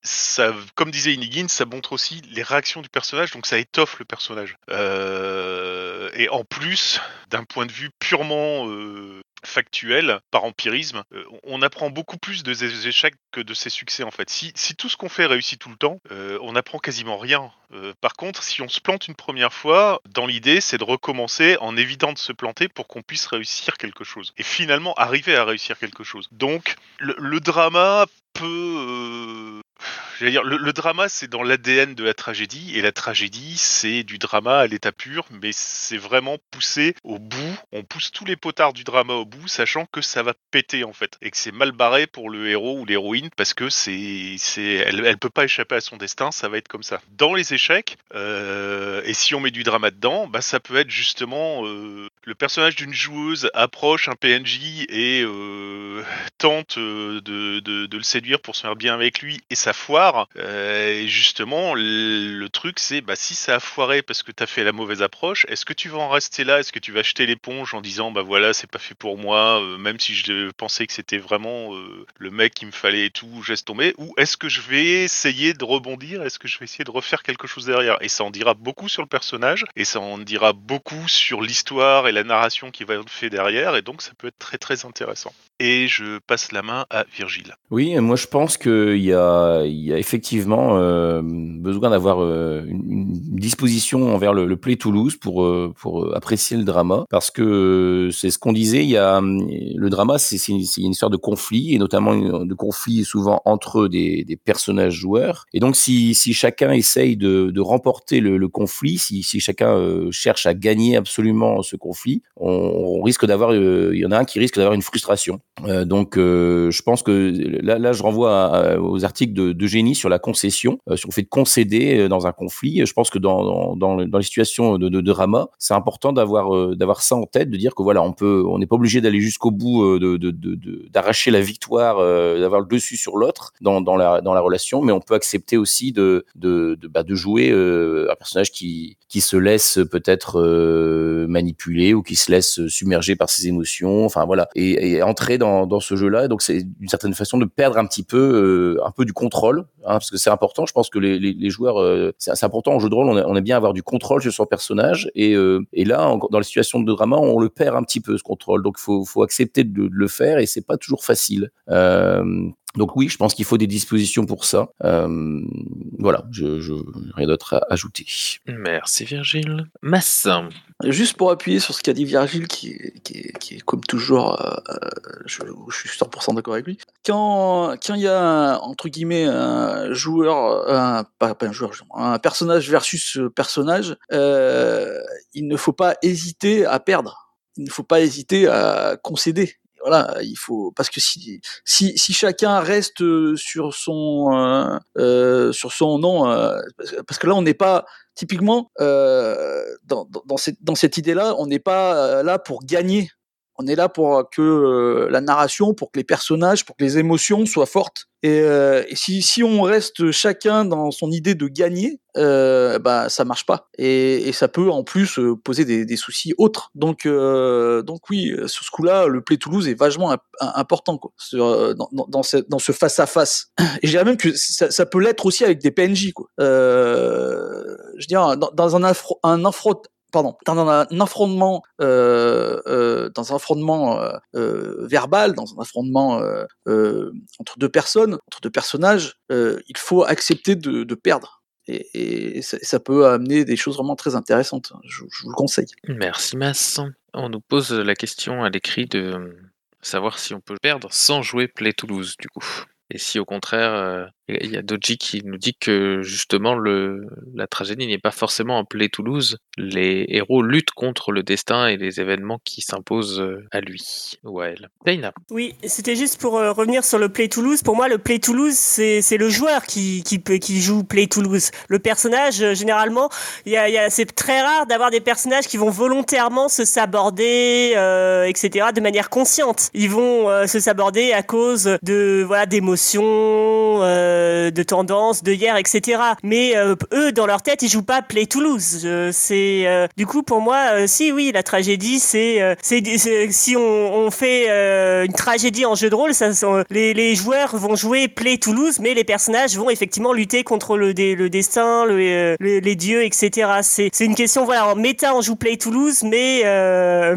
Comme disait Inigin, ça montre aussi les réactions du personnage, donc ça étoffe le personnage. Euh, et en plus, d'un point de vue purement euh, factuel, par empirisme, euh, on apprend beaucoup plus de ses échecs que de ses succès en fait. Si, si tout ce qu'on fait réussit tout le temps, euh, on apprend quasiment rien. Euh, par contre, si on se plante une première fois, dans l'idée, c'est de recommencer en évitant de se planter pour qu'on puisse réussir quelque chose. Et finalement, arriver à réussir quelque chose. Donc, le, le drama peut le, drama, c'est dans l'ADN de la tragédie, et la tragédie, c'est du drama à l'état pur, mais c'est vraiment poussé au bout. On pousse tous les potards du drama au bout, sachant que ça va péter en fait, et que c'est mal barré pour le héros ou l'héroïne parce que c'est, c'est, elle, peut pas échapper à son destin, ça va être comme ça. Dans les échecs, euh, et si on met du drama dedans, bah ça peut être justement euh, le personnage d'une joueuse approche un PNJ et euh, tente de, de, de le séduire pour se faire bien avec lui, et ça foire l'histoire. Euh, et justement, le, truc, c'est bah, si ça a foiré parce que tu as fait la mauvaise approche, est-ce que tu vas en rester là? Est-ce que tu vas jeter l'éponge en disant bah voilà, c'est pas fait pour moi, euh, même si je pensais que c'était vraiment euh, le mec qu'il me fallait et tout, je laisse Ou est-ce que je vais essayer de rebondir? Est-ce que je vais essayer de refaire quelque chose derrière? Et ça en dira beaucoup sur le personnage et ça en dira beaucoup sur l'histoire et la narration qui va être fait derrière. Et donc, ça peut être très très intéressant. Et je passe la main à Virgile. Oui, moi je pense qu'il y a, il y a effectivement euh, besoin d'avoir euh, une, disposition envers le, Play Toulouse pour, euh, pour apprécier le drama, parce que c'est ce qu'on disait, il y a le drama, c'est une, une histoire de conflit, et notamment de conflit souvent entre des, personnages joueurs. Et donc si, si chacun essaye de, remporter le, conflit, si, si chacun cherche à gagner absolument ce conflit, on, risque d'avoir, il y en a un qui risque d'avoir une frustration. Donc, je pense que là, je renvoie aux articles de, de génie sur la concession, euh, sur le fait de concéder euh, dans un conflit. Je pense que dans, dans, dans, le- dans les situations de, de, de drama, c'est important d'avoir euh, d'avoir ça en tête, de dire que voilà, on peut, on n'est pas obligé d'aller jusqu'au bout, euh, de d'arracher la victoire, d'avoir le dessus sur l'autre dans, dans la dans la relation, mais on peut accepter aussi de de bah, jouer un personnage qui qui se laisse peut-être manipuler ou qui se laisse submerger par ses émotions, enfin voilà, et, et entrer dans, dans ce jeu-là. Donc c'est d'une certaine façon de perdre un petit peu un peu du contrôle, hein, parce que c'est important. Je pense que les, joueurs, euh, c'est important en jeu de rôle, on, a- aime bien avoir du contrôle sur son personnage, et, euh, là dans les situations de drama, on le perd un petit peu ce contrôle. Donc faut faut accepter de, le faire, et c'est pas toujours facile. Euh, donc oui, je pense qu'il faut des dispositions pour ça. Voilà, je, je rien d'autre à ajouter. Merci Virgile. Mass. Juste pour appuyer sur ce qu'a dit Virgile, qui, est- qui, qui est comme toujours, euh, euh, je, suis 100% d'accord avec lui. Quand il y a entre guillemets un joueur, un, pas, pas un joueur, un personnage versus personnage, euh, il ne faut pas hésiter à perdre. Il ne faut pas hésiter à concéder. Voilà, il faut parce que si si, si chacun reste euh, sur son euh, euh, sur son nom, euh, parce que- là on n'est pas typiquement, dans, dans, dans cette, dans cette idée-là, on n'est pas là pour gagner. On est là pour que euh, la narration, pour que les personnages, pour que les émotions soient fortes. Et, euh, si, si on reste chacun dans son idée de gagner, euh, bah ça marche pas. Et, ça peut en plus euh, poser des, des soucis autres. Donc, euh, donc oui, euh, sur ce coup-là, le Play Toulouse est vachement imp- important quoi, euh, dans, ce dans ce face à face. Et je dirais même que ça, peut l'être aussi avec des PNJ quoi. Euh, je dire dans, dans un affro, un affro, pardon, dans un, affrontement, euh, euh, dans un affrontement euh, verbal, dans un affrontement entre deux personnes, entre deux personnages, il faut accepter de, perdre. Et, ça, peut amener des choses vraiment très intéressantes. Je, je vous le conseille. Merci Mass. On nous pose la question à l'écrit de savoir si on peut perdre sans jouer Play Toulouse du coup. Et si au contraire, euh, il y a Doji qui nous dit que justement le, la tragédie n'est pas forcément en Play Toulouse, les héros luttent contre le destin et les événements qui s'imposent euh, à lui ou à elle. Dana. Oui, c'était juste pour euh, revenir sur le Play Toulouse. Pour moi, le Play Toulouse, c'est c'est le joueur qui, qui, qui joue Play Toulouse. Le personnage, généralement, y a, y a, c'est très rare d'avoir des personnages qui vont volontairement se saborder, euh, etc., de manière consciente. Ils vont se saborder à cause de voilà d'émotions, euh, de tendances, de hier, etc. Mais euh, eux, dans leur tête, ils jouent pas Play Toulouse. Euh, c'est euh, du coup pour moi, euh, si oui, la tragédie, c'est c'est si on, on fait une tragédie en jeu de rôle, ça, les, les joueurs vont jouer Play Toulouse, mais les personnages vont effectivement lutter contre le, le destin, le, le- les dieux, etc. C'est une question voilà en méta on joue Play Toulouse, mais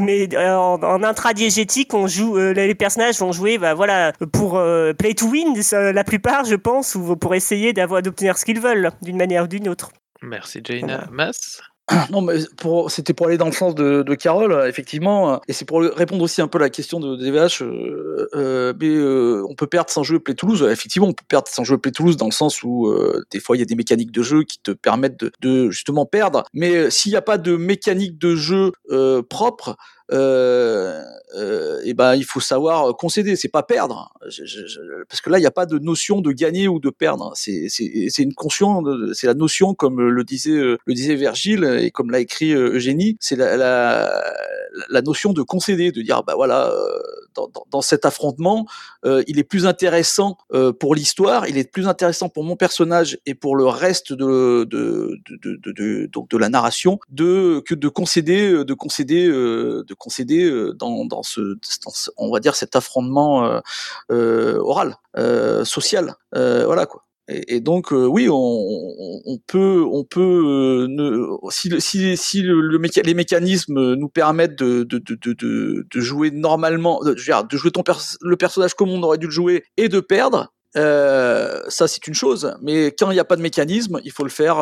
mais en, en intradiégétique on joue les personnages vont jouer bah voilà pour Play to Win la plupart je pense ou pour essayer d'avoir d'obtenir ce qu'ils veulent d'une manière ou d'une autre. Merci Jaina. Mass. Non, mais pour, c'était pour aller dans le sens de, de Carole, effectivement, euh, et c'est pour répondre aussi un peu à la question de DVH. Euh, euh, mais euh, on peut perdre sans jouer Play Toulouse. Effectivement, on peut perdre sans jouer Play Toulouse dans le sens où euh, des fois il y a des mécaniques de jeu qui te permettent de, de justement perdre. Mais euh, s'il n'y a pas de mécanique de jeu euh, propre, euh, euh, et ben il faut savoir concéder. C'est pas perdre. Parce que là, il n'y a pas de notion de gagner ou de perdre. C'est une conscience, c'est la notion, comme le disait euh, le disait Virgile et comme l'a écrit euh, Eugénie, c'est la, la, notion de concéder, de dire bah voilà, euh, dans, dans, cet affrontement, euh, il est plus intéressant euh, pour l'histoire, il est plus intéressant pour mon personnage et pour le reste de de de, donc de la narration de que de concéder euh, de concéder euh, de concéder euh, dans ce, on va dire cet affrontement euh, euh, oral social voilà quoi et, donc oui, on, peut, on peut, si, si, si le, les mécanismes nous permettent de, de, de, jouer normalement, de, de jouer le personnage comme on aurait dû le jouer et de perdre, ça c'est une chose. Mais quand il n'y a pas de mécanisme, il faut le faire,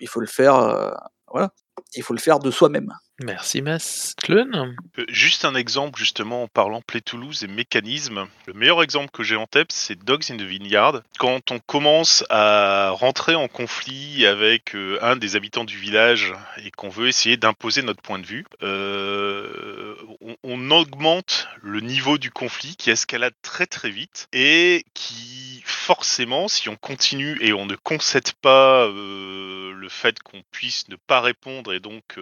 il, faut le faire, voilà, il faut le faire de soi-même. Merci, Mastlun. Euh, Juste un exemple, justement, en parlant Play Toulouse et mécanisme. Le meilleur exemple que j'ai en tête, c'est Dogs in the Vineyard. Quand on commence à rentrer en conflit avec euh, un des habitants du village et qu'on veut essayer d'imposer notre point de vue, euh, on, augmente le niveau du conflit qui escalade très très vite et qui, forcément, si on continue et on ne concède pas euh, le fait qu'on puisse ne pas répondre et donc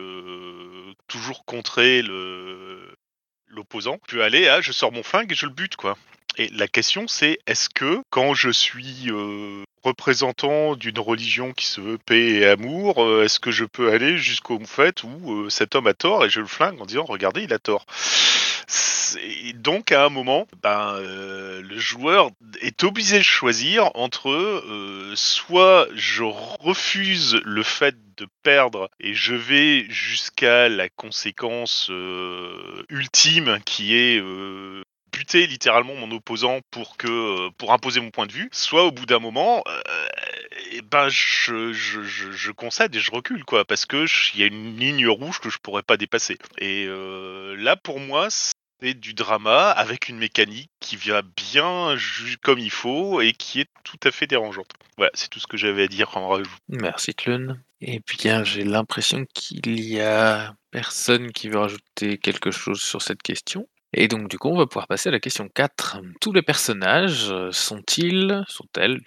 toujours contrer le l'opposant, peut aller à je sors mon flingue et je le bute quoi. Et la question c'est est-ce que quand je suis euh, représentant d'une religion qui se veut paix et amour, euh, est-ce que je peux aller jusqu'au fait où euh, cet homme a tort et je le flingue en disant regardez il a tort. C'est- Donc à un moment, ben, euh, le joueur est obligé de choisir entre euh, soit je refuse le fait de perdre et je vais jusqu'à la conséquence euh, ultime qui est euh, littéralement mon opposant pour que euh, pour imposer mon point de vue, soit au bout d'un moment, euh, eh ben je, je, je, concède et je recule quoi parce que il y a une ligne rouge que je pourrais pas dépasser. Et euh, là pour moi c'est du drama avec une mécanique qui vient bien comme il faut et qui est tout à fait dérangeante. Voilà, c'est tout ce que j'avais à dire en rajout. Merci, Tlun. Eh bien, j'ai l'impression qu'il y a personne qui veut rajouter quelque chose sur cette question. Et donc, du coup, on va pouvoir passer à la question 4. Tous les personnages euh, sont-ils, sont-elles,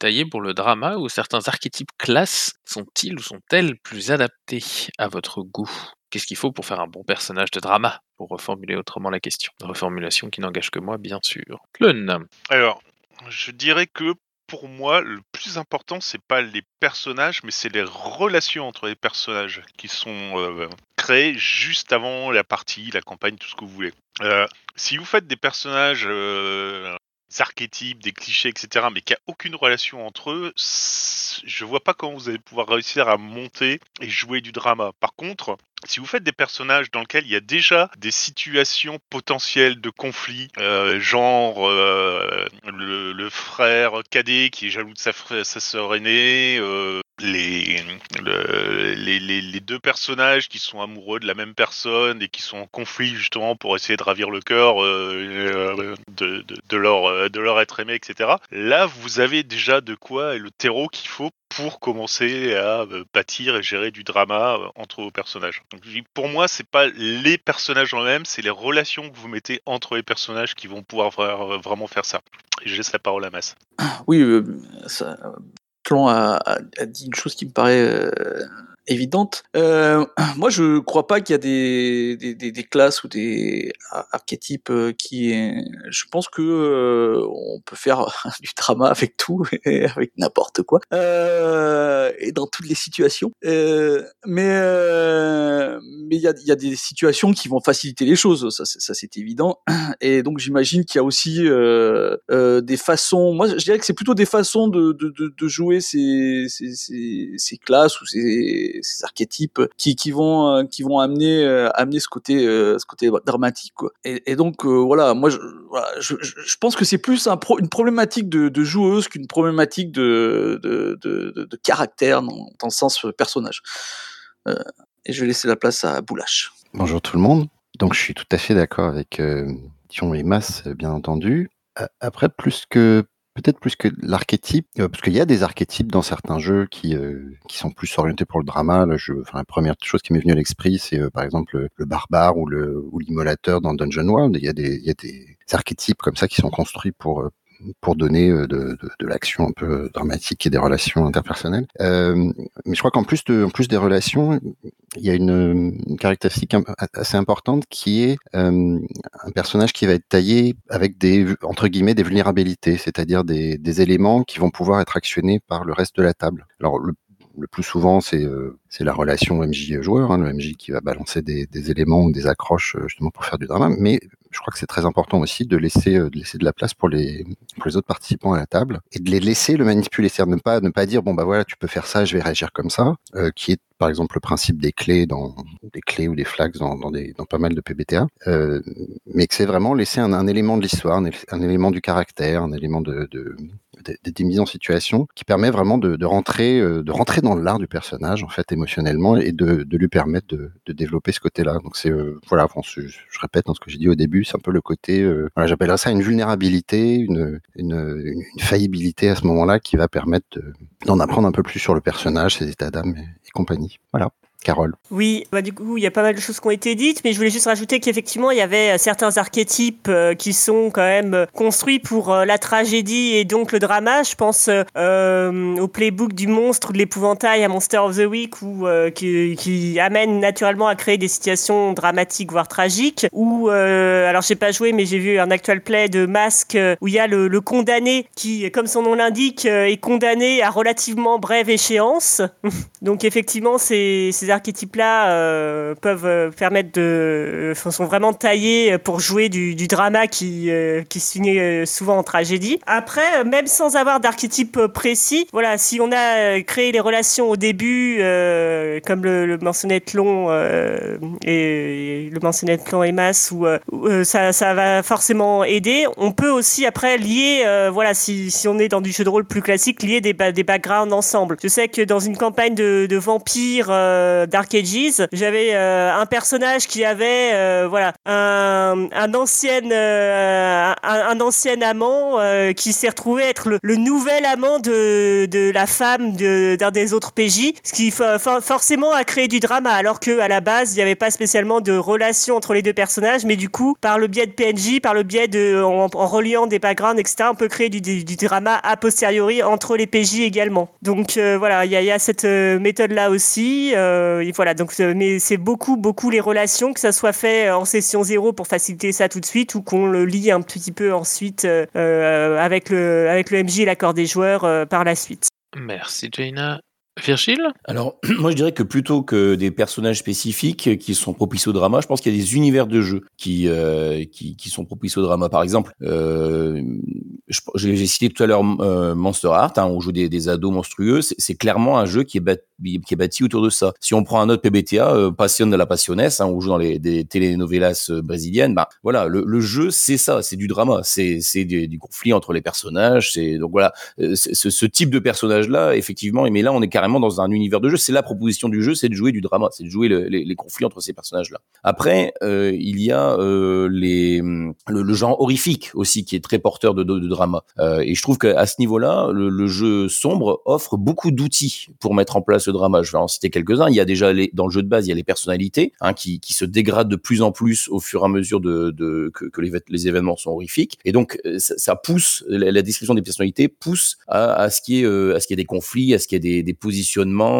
taillés pour le drama ou certains archétypes classes sont-ils ou sont-elles plus adaptés à votre goût? Qu'est-ce qu'il faut pour faire un bon personnage de drama? Pour reformuler autrement la question. Reformulation qui n'engage que moi, bien sûr. Tlun. Alors, je dirais que pour moi, le plus important, c'est pas les personnages, mais c'est les relations entre les personnages qui sont euh, créées juste avant la partie, la campagne, tout ce que vous voulez. Euh, si vous faites des personnages, euh, archétypes, des clichés, etc., mais qu'il n'y a aucune relation entre eux, je vois pas comment vous allez pouvoir réussir à monter et jouer du drama. Par contre, si vous faites des personnages dans lesquels il y a déjà des situations potentielles de conflit, euh, genre euh, le, le frère cadet qui est jaloux de sa, frère- sa sœur aînée, euh, les, le- les, les, les deux personnages qui sont amoureux de la même personne et qui sont en conflit justement pour essayer de ravir le cœur euh, euh, de, de, de leur, euh, de leur être aimé, etc. Là, vous avez déjà de quoi et le terreau qu'il faut pour commencer à euh, bâtir et gérer du drama entre vos personnages. Donc, pour moi, c'est pas les personnages en eux-mêmes, c'est les relations que vous mettez entre les personnages qui vont pouvoir vra- vraiment faire ça. Et je laisse la parole à Mass. Oui, euh, ça, A, a- a dit une chose qui me paraît euh, évidente. Euh, moi, je crois pas qu'il y a des, des, des- des classes ou des ar- archétypes euh, qui. Je pense que euh, on peut faire du drama avec tout et avec n'importe quoi euh, et dans toutes les situations. Euh, mais euh, mais il y a, y a des situations qui vont faciliter les choses. Ça, ça c'est évident. Et donc j'imagine qu'il y a aussi des façons. Moi, je dirais que c'est plutôt des façons de, de, de, de jouer ces, ces, ces classes ou ces, ces archétypes qui, vont euh, euh, amener ce côté euh, dramatique. Et, donc voilà, moi je, pense que c'est plus une problématique de, joueuse qu'une problématique de caractère dans, le sens personnage. Et je vais laisser la place à Boulash. Bonjour tout le monde. Donc je suis tout à fait d'accord avec Dion et Mass, bien entendu. Après, plus que peut-être plus que l'archétype, euh, parce qu'il y a des archétypes dans certains jeux qui euh, sont plus orientés pour le drama. La première chose qui m'est venue à l'esprit, c'est euh, par exemple le, barbare ou le ou l'immolateur dans Dungeon World. Il y a des archétypes comme ça qui sont construits pour pour donner euh, de, de, de l'action un peu dramatique et des relations interpersonnelles. Euh, mais je crois qu'en plus de, en plus des relations, il y a une, une caractéristique assez importante qui est euh, un personnage qui va être taillé avec des entre guillemets des vulnérabilités, c'est-à-dire des, des éléments qui vont pouvoir être actionnés par le reste de la table. Alors le le plus souvent, c'est euh, la relation MJ-joueur, hein, le MJ qui va balancer des, éléments ou des accroches euh, justement pour faire du drama. Mais je crois que c'est très important aussi de laisser, euh, de la place pour les, autres participants à la table et de les laisser le manipuler. C'est-à-dire ne pas, dire, bon, bah voilà, tu peux faire ça, je vais réagir comme ça, qui est par exemple le principe des clés ou des flags dans, pas mal de PBTA, mais que c'est vraiment laisser un, élément de l'histoire, un, él- un élément du caractère, un élément de- des mises en situation qui permet vraiment de, de rentrer, euh, de rentrer dans l'art du personnage en fait émotionnellement et de, de lui permettre de, de développer ce côté-là. Donc c'est euh, voilà, je, répète dans ce que j'ai dit au début, c'est un peu le côté, euh, voilà, j'appellerais ça une vulnérabilité, une, une, une, faillibilité à ce moment-là qui va permettre de- d'en apprendre un peu plus sur le personnage, ses états d'âme et, et compagnie. Voilà, Oui, bah du coup, il y a pas mal de choses qui ont été dites, mais je voulais juste rajouter qu'effectivement, il y avait euh, certains archétypes euh, qui sont quand même euh, construits pour la tragédie et donc le drama. Je pense au playbook du monstre de l'épouvantail à Monster of the Week, où, qui, amène naturellement à créer des situations dramatiques, voire tragiques. Ou, euh, alors j'ai pas joué, mais j'ai vu un actual play de Masque où il y a le, condamné qui, comme son nom l'indique, est condamné à relativement brève échéance. Donc effectivement, ces, ces archétypes-là euh, peuvent euh, permettre de, enfin, sont vraiment taillés pour jouer du, du drama qui euh, qui se finit euh, souvent en tragédie. Après, euh, même sans avoir d'archétype euh, précis, voilà, si on a euh, créé les relations au début, euh, comme le, le mentionnait Tlon euh, et, le mentionnait Tlon et Mas, où, euh, euh, ça ça va forcément aider. On peut aussi après lier, euh, voilà, si si on est dans du jeu de rôle plus classique, lier des des backgrounds ensemble. Je sais que dans une campagne de, de vampires euh, Dark Ages, j'avais euh, un personnage qui avait euh, voilà un, un ancien euh, un, ancien amant qui s'est retrouvé être le, nouvel amant de, de la femme d'un des autres PJ, ce qui for- for- forcément a créé du drama alors que à la base il n'y avait pas spécialement de relation entre les deux personnages, mais du coup par le biais de PNJ, par le biais de en, reliant des backgrounds etc, on peut créer du, du, drama a posteriori entre les PJ également. Donc voilà, il y a, cette méthode là aussi. Voilà, donc euh, mais c'est beaucoup beaucoup les relations que ça soit fait en session zéro pour faciliter ça tout de suite ou qu'on le lit un petit peu ensuite euh, euh, avec le MJ et l'accord des joueurs euh, par la suite. Merci Jaina. Virgile? Alors, moi je dirais que plutôt que des personnages spécifiques qui sont propices au drama, je pense qu'il y a des univers de jeu qui, euh, qui, sont propices au drama. Par exemple, euh, j'ai cité tout à l'heure euh, Monster Heart, hein, on joue des, des ados monstrueux, c'est clairement un jeu qui est, bâti, qui est bâti autour de ça. Si on prend un autre PBTA, Passion de la Passiones, hein, on joue dans les des telenovelas brésiliennes, bah voilà, le, jeu c'est ça, c'est du drama, c'est du, conflit entre les personnages, c'est donc voilà, ce, ce type de personnage là, effectivement, mais là on est carrément dans un univers de jeu. C'est la proposition du jeu, c'est de jouer du drama, c'est de jouer le- les, conflits entre ces personnages-là. Après, euh, il y a euh, les, le, le genre horrifique aussi qui est très porteur de, drama. Euh, et je trouve qu'à ce niveau-là, le, jeu sombre offre beaucoup d'outils pour mettre en place le drama. Je vais en citer quelques-uns. Il y a déjà dans le jeu de base, il y a les personnalités hein, qui, qui se dégradent de plus en plus au fur et à mesure de, que, les, événements sont horrifiques. Et donc ça, pousse la, la description des personnalités pousse à, ce qui est à ce qu'il y ait des conflits, à ce qu'il y ait des, des positionnements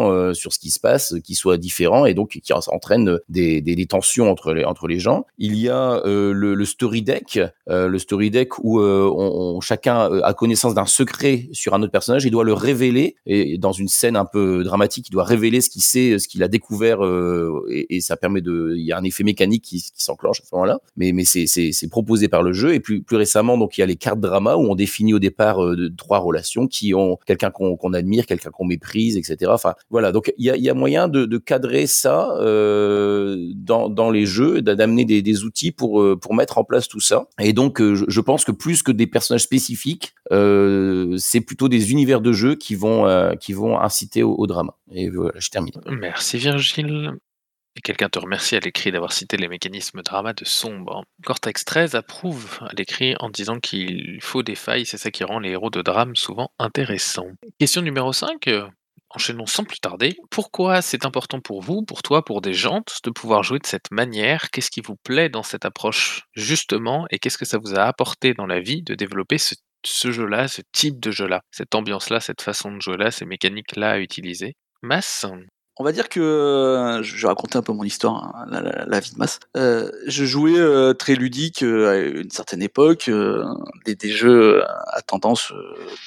euh, sur ce qui se passe qui soient différents et donc qui entraînent des, tensions entre les entre les gens. Il y a euh, le, story deck, euh, le story deck où chacun a connaissance d'un secret sur un autre personnage et doit le révéler et dans une scène un peu dramatique, il doit révéler ce qu'il sait, ce qu'il a découvert et, ça permet de il y a un effet mécanique qui, s'enclenche à ce moment-là. Mais mais c'est proposé par le jeu et plus récemment donc il y a les cartes drama où on définit au départ trois relations qui ont quelqu'un qu'on admire, quelqu'un qu'on méprise, etc. Enfin voilà donc il y a moyen de, cadrer ça euh, dans les jeux, d'a- d'amener des, outils pour euh, pour mettre en place tout ça. Et donc euh, je, pense que plus que des personnages spécifiques, c'est plutôt des univers de jeu qui vont qui vont inciter au, au drama. Et voilà, je termine. Merci Virgile. Quelqu'un te remercie à l'écrit d'avoir cité les mécanismes drama de Sombre. Cortex 13 approuve à l'écrit en disant qu'il faut des failles, c'est ça qui rend les héros de drame souvent intéressants. Question numéro 5. Enchaînons sans plus tarder. Pourquoi c'est important pour vous, pour toi, pour des gens, de pouvoir jouer de cette manière? Qu'est-ce qui vous plaît dans cette approche, justement Et qu'est-ce que ça vous a apporté dans la vie de développer ce, jeu-là, ce type de jeu-là, cette ambiance-là, cette façon de jouer-là, ces mécaniques-là à utiliser? Mass On va dire que euh, je vais raconter un peu mon histoire, hein, la, vie de masse. Euh, je jouais euh, très ludique à une certaine époque, des, jeux à tendance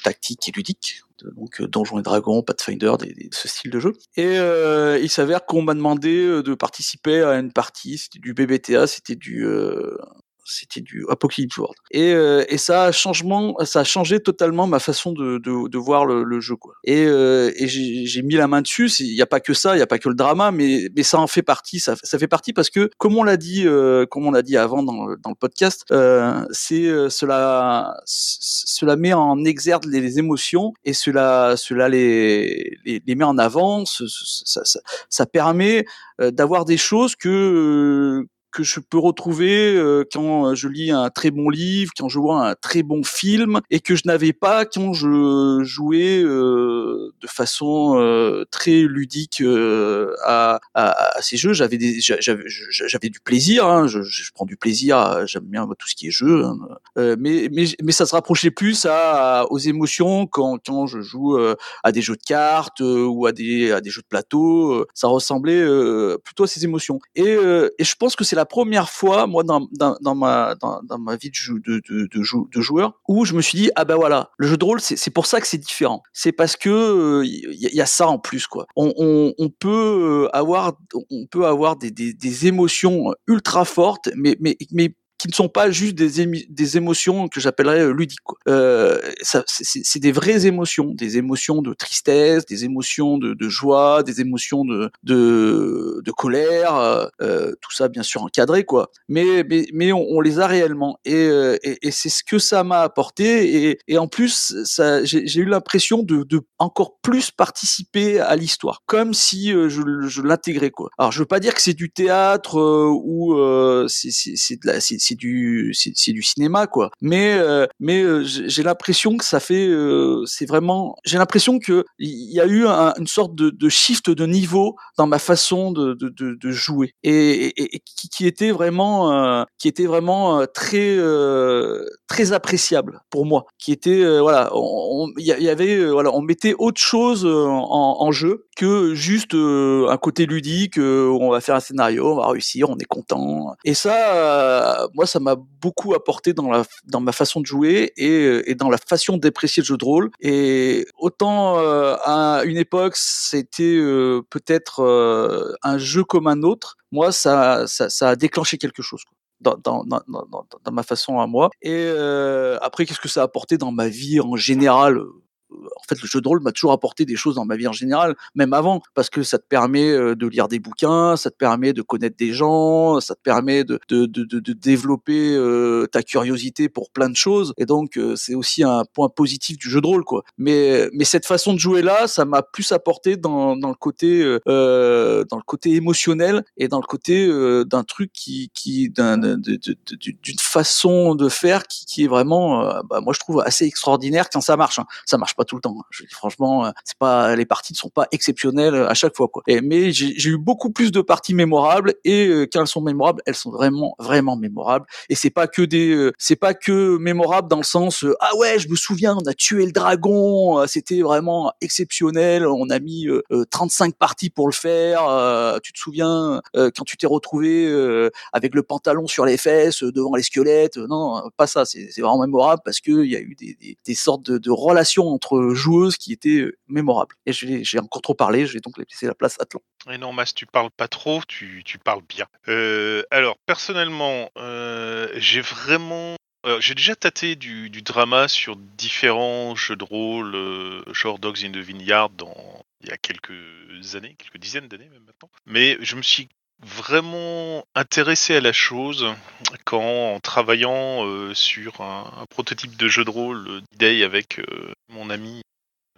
tactique et ludique, donc euh, Donjons et Dragons, Pathfinder, ce style de jeu. Et euh, il s'avère qu'on m'a demandé euh, de participer à une partie, c'était du BBTA, c'était du euh, c'était du Apocalypse World. Et, euh, et ça a changement, ça a changé totalement ma façon de, de, de voir le, le jeu, quoi. Et, euh, et j'ai mis la main dessus. Il n'y a pas que ça, il n'y a pas que le drama, mais, mais ça en fait partie. Ça, ça fait partie parce que, comme on l'a dit, euh, comme on l'a dit avant dans dans le podcast, euh, c'est euh, cela, cela met en exergue les, les émotions et cela, cela les, les, met en avant. Ça, ça, ça permet euh, d'avoir des choses que que je peux retrouver euh, quand je lis un très bon livre, quand je vois un très bon film, et que je n'avais pas quand je jouais euh, de façon euh, très ludique euh, à, ces jeux. J'avais j'avais, j'avais du plaisir. Hein, je, prends du plaisir. J'aime bien tout ce qui est jeu, hein. Euh, mais mais mais ça se rapprochait plus à, aux émotions quand je joue euh, à des jeux de cartes euh, ou à des à des jeux de plateau. euh, ça ressemblait euh, plutôt à ces émotions. Et euh, et je pense que c'est la première fois, moi, dans ma vie de, jou- de, de, de, jou- de joueur, où je me suis dit ah ben voilà, le jeu de rôle, c'est pour ça que c'est différent. C'est parce que il y, a- y a ça en plus quoi. On, peut euh, avoir on peut avoir des émotions ultra fortes, mais mais mais qui ne sont pas juste des, des émotions que j'appellerais euh, ludiques. Euh, c'est- des vraies émotions, des émotions de tristesse, des émotions de, joie, des émotions de, de, colère, euh, tout ça bien sûr encadré, quoi. Mais, mais, on, les a réellement. Et, c'est ce que ça m'a apporté. Et, en plus, j'ai eu l'impression de, encore plus participer à l'histoire, comme si je, l'intégrais, quoi. Alors, je veux pas dire que c'est du théâtre ou c'est de la- c'est- c'est du c'est du cinéma quoi. Mais euh, mais euh, j'ai l'impression que ça fait euh, c'est vraiment j'ai l'impression que il y a eu un- une sorte de, de shift de niveau dans ma façon de, de, de, jouer. Et, et- et qui, était vraiment euh, qui était vraiment euh, très euh, très appréciable pour moi. Qui était voilà il y, avait voilà on mettait autre chose en, en jeu que juste euh, un côté ludique euh, on va faire un scénario on va réussir on est content. Et ça euh, moi ça m'a beaucoup apporté dans la dans ma façon de jouer et, euh, et dans la façon d'apprécier le jeu de rôle. Et autant euh, à une époque c'était euh, peut-être un jeu comme un autre moi ça ça, ça a déclenché quelque chose quoi dans, dans, dans, dans, ma façon à moi. Et après, qu'est-ce que ça a apporté dans ma vie en général? En fait, le jeu de rôle m'a toujours apporté des choses dans ma vie en général, même avant, parce que ça te permet euh, de lire des bouquins, ça te permet de connaître des gens, ça te permet de, de, de, de, développer euh, ta curiosité pour plein de choses. Et donc, euh, c'est aussi un point positif du jeu de rôle, quoi. Mais, mais cette façon de jouer là, ça m'a plus apporté dans, dans le côté, euh, euh, dans le côté émotionnel et dans le côté euh, d'un truc qui, qui d'une façon de faire qui, qui est vraiment, bah, moi je trouve assez extraordinaire quand ça marche. hein. Ça marche pas tout le temps. hein. Je dis franchement, euh, c'est pas les parties ne sont pas exceptionnelles euh, à chaque fois quoi. Et, mais j'ai eu beaucoup plus de parties mémorables et euh, quand elles sont mémorables, elles sont vraiment vraiment mémorables. Et c'est pas que des, euh, c'est pas que mémorable dans le sens euh, ah ouais, je me souviens, on a tué le dragon, euh, c'était vraiment exceptionnel. On a mis euh, euh, 35 parties pour le faire. tu te souviens quand tu t'es retrouvé avec le pantalon sur les fesses devant les squelettes Non, pas ça. C'est vraiment mémorable parce que il y a eu des, des, des sortes de, de relations entre joueuses qui étaient euh, mémorables. Et j'ai encore trop parlé. Je vais donc laisser la place à Tlon. Et non, Mas, tu parles pas trop, tu, tu parles bien. Euh, alors, personnellement, euh, j'ai vraiment. j'ai déjà tâté du, du drama sur différents jeux de rôle, euh, genre Dogs in the Vineyard, dans, il y a quelques années, quelques dizaines d'années même maintenant. Mais je me suis vraiment intéressé à la chose quand, en travaillant euh, sur un, prototype de jeu de rôle euh, d'E-Day avec euh, mon ami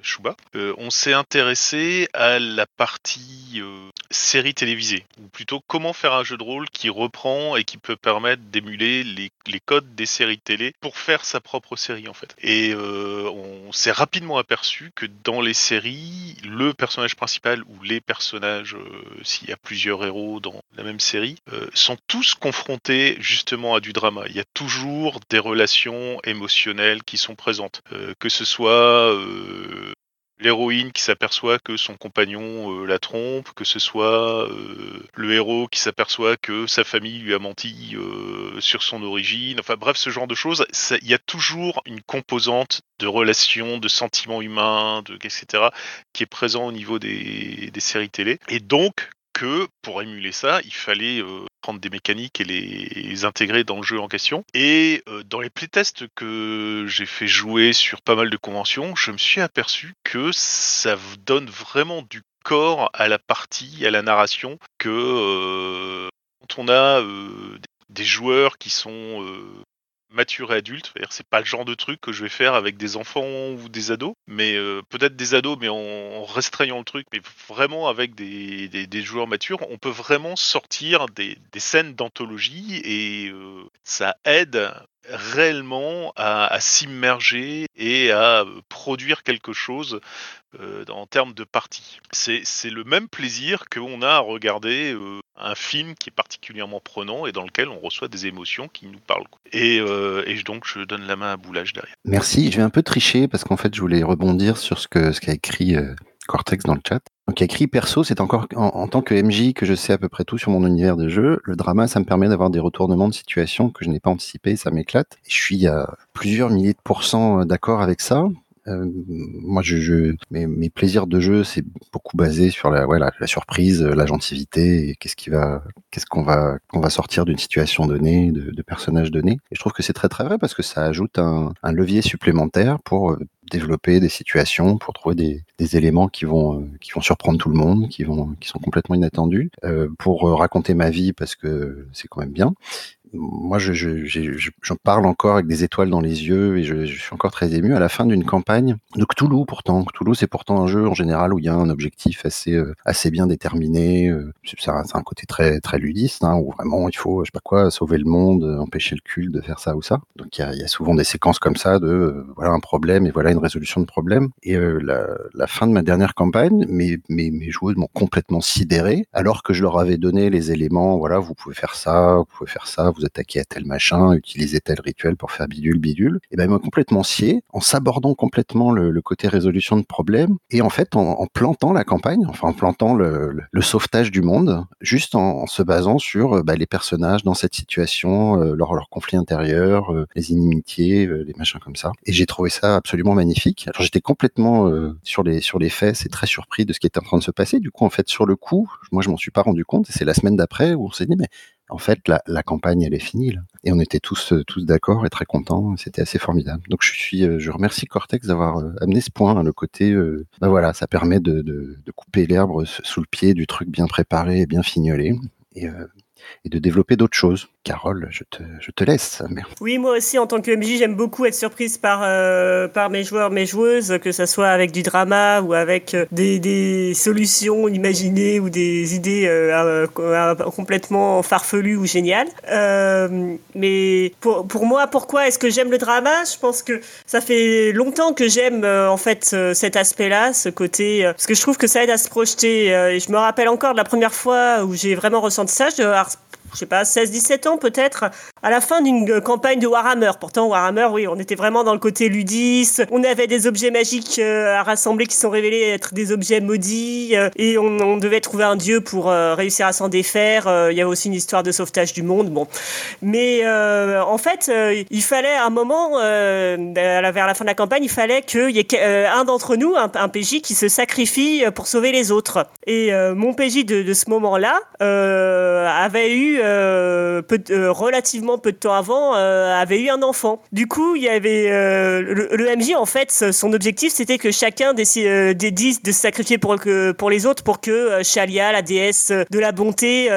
Chouba, euh, on s'est intéressé à la partie euh, série télévisée, ou plutôt comment faire un jeu de rôle qui reprend et qui peut permettre d'émuler les, codes des séries télé pour faire sa propre série en fait. Et euh, on s'est rapidement aperçu que dans les séries, le personnage principal ou les personnages, euh, s'il y a plusieurs héros dans la même série, euh, sont tous confrontés justement à du drama. Il y a toujours des relations émotionnelles qui sont présentes, que ce soit l'héroïne qui s'aperçoit que son compagnon euh, la trompe, que ce soit euh, le héros qui s'aperçoit que sa famille lui a menti euh, sur son origine, enfin bref, ce genre de choses, il y a toujours une composante de relations, de sentiments humains, de, etc., qui est présent au niveau des, séries télé. Et donc, que pour émuler ça, il fallait prendre des mécaniques et les, intégrer dans le jeu en question. Et euh, dans les playtests que j'ai fait jouer sur pas mal de conventions, je me suis aperçu que ça donne vraiment du corps à la partie, à la narration, que euh, quand on a euh, des joueurs qui sont matures et c'est-à-dire c'est pas le genre de truc que je vais faire avec des enfants ou des ados, mais euh, peut-être des ados, mais en, restreignant le truc, mais vraiment avec des, joueurs matures, on peut vraiment sortir des, des scènes d'anthologie et euh, ça aide réellement à, s'immerger et à euh, produire quelque chose euh, en termes de partie. C'est le même plaisir qu'on a à regarder euh, un film qui est particulièrement prenant et dans lequel on reçoit des émotions qui nous parlent. Et, donc je donne la main à Boulage derrière. Merci. Je vais un peu tricher parce qu'en fait, je voulais rebondir sur ce que ce qu'a écrit euh, Cortex dans le chat. Donc, écrit perso, c'est encore en, tant que MJ que je sais à peu près tout sur mon univers de jeu. Le drama, ça me permet d'avoir des retournements de situation que je n'ai pas anticipé, ça m'éclate. Je suis à plusieurs milliers de pourcents d'accord avec ça. Euh, moi, je, je mes, plaisirs de jeu, c'est beaucoup basé sur la, ouais, la, surprise, la gentilité, qu'est-ce qui va, qu'est-ce qu'on va, qu'on va sortir d'une situation donnée, de, de personnages donnés. Et je trouve que c'est très très vrai parce que ça ajoute un, un levier supplémentaire pour euh, développer des situations, pour trouver des, des éléments qui vont, euh, qui vont surprendre tout le monde, qui vont, qui sont complètement inattendus, euh, pour euh, raconter ma vie parce que c'est quand même bien moi, je, je, je, je- j'en parle encore avec des étoiles dans les yeux et je, suis encore très ému à la fin d'une campagne de Cthulhu. Pourtant, Cthulhu, c'est pourtant un jeu en général où il y a un objectif assez euh, assez bien déterminé. euh, C'est un, côté très très ludiste hein, où vraiment il faut, je sais pas quoi, sauver le monde, euh, empêcher le culte de faire ça ou ça. Donc il y a, souvent des séquences comme ça de voilà un problème et voilà une résolution de problème. Et la, la fin de ma dernière campagne, mes, mes, mes joueuses m'ont complètement sidéré alors que je leur avais donné les éléments. Voilà, vous pouvez faire ça, vous pouvez faire ça, vous attaquer à tel machin, utiliser tel rituel pour faire bidule bidule. Et ben ils m'ont complètement scié en s'abordant complètement le, côté résolution de problème et en fait en, plantant la campagne, enfin en plantant le, sauvetage du monde, juste en, se basant sur euh, bah, les personnages dans cette situation, euh, leur, leur conflit intérieur, euh, les inimitiés, euh, les machins comme ça. Et j'ai trouvé ça absolument magnifique. Alors j'étais complètement sur les sur les faits, c'est très surpris de ce qui était en train de se passer. Du coup en fait sur le coup, moi je m'en suis pas rendu compte. Et c'est la semaine d'après où on s'est dit mais en fait, la, la, campagne, elle est finie, là. Et on était tous, euh, tous d'accord et très contents. C'était assez formidable. Donc, je suis, euh, je remercie Cortex d'avoir euh, amené ce point, hein, le côté, ben voilà, ça permet de, couper l'herbe sous le pied du truc bien préparé et bien fignolé. Et de développer d'autres choses. Carole, je te, je te laisse. Oui, moi aussi, en tant que MJ, j'aime beaucoup être surprise par, euh, par mes joueurs, mes joueuses, que ça soit avec du drama ou avec euh, des, des solutions imaginées ou des idées euh, complètement farfelues ou géniales. Mais pour, pour moi, pourquoi est-ce que j'aime le drama? Je pense que ça fait longtemps que j'aime en fait cet aspect-là, ce côté, parce que je trouve que ça aide à se projeter. et je me rappelle encore de la première fois où j'ai vraiment ressenti ça. Je sais pas, 16-17 ans peut-être, à la fin d'une campagne de Warhammer. Pourtant, Warhammer, oui, on était vraiment dans le côté ludiste. On avait des objets magiques euh, à rassembler qui sont révélés être des objets maudits. euh, et on, devait trouver un dieu pour euh, réussir à s'en défaire. Euh, Il y avait aussi une histoire de sauvetage du monde. Bon. Mais euh, en fait, euh, il fallait à un moment, euh, vers la fin de la campagne, il fallait qu'il y ait euh, un d'entre nous, un, PJ, qui se sacrifie pour sauver les autres. Et euh, mon PJ de, ce moment-là euh, avait eu euh, euh, relativement peu de temps avant avait eu un enfant. Du coup, il y avait le, MJ en fait, son objectif c'était que chacun des, dise de se sacrifier pour que pour les autres pour que Shalia, la déesse de la bonté,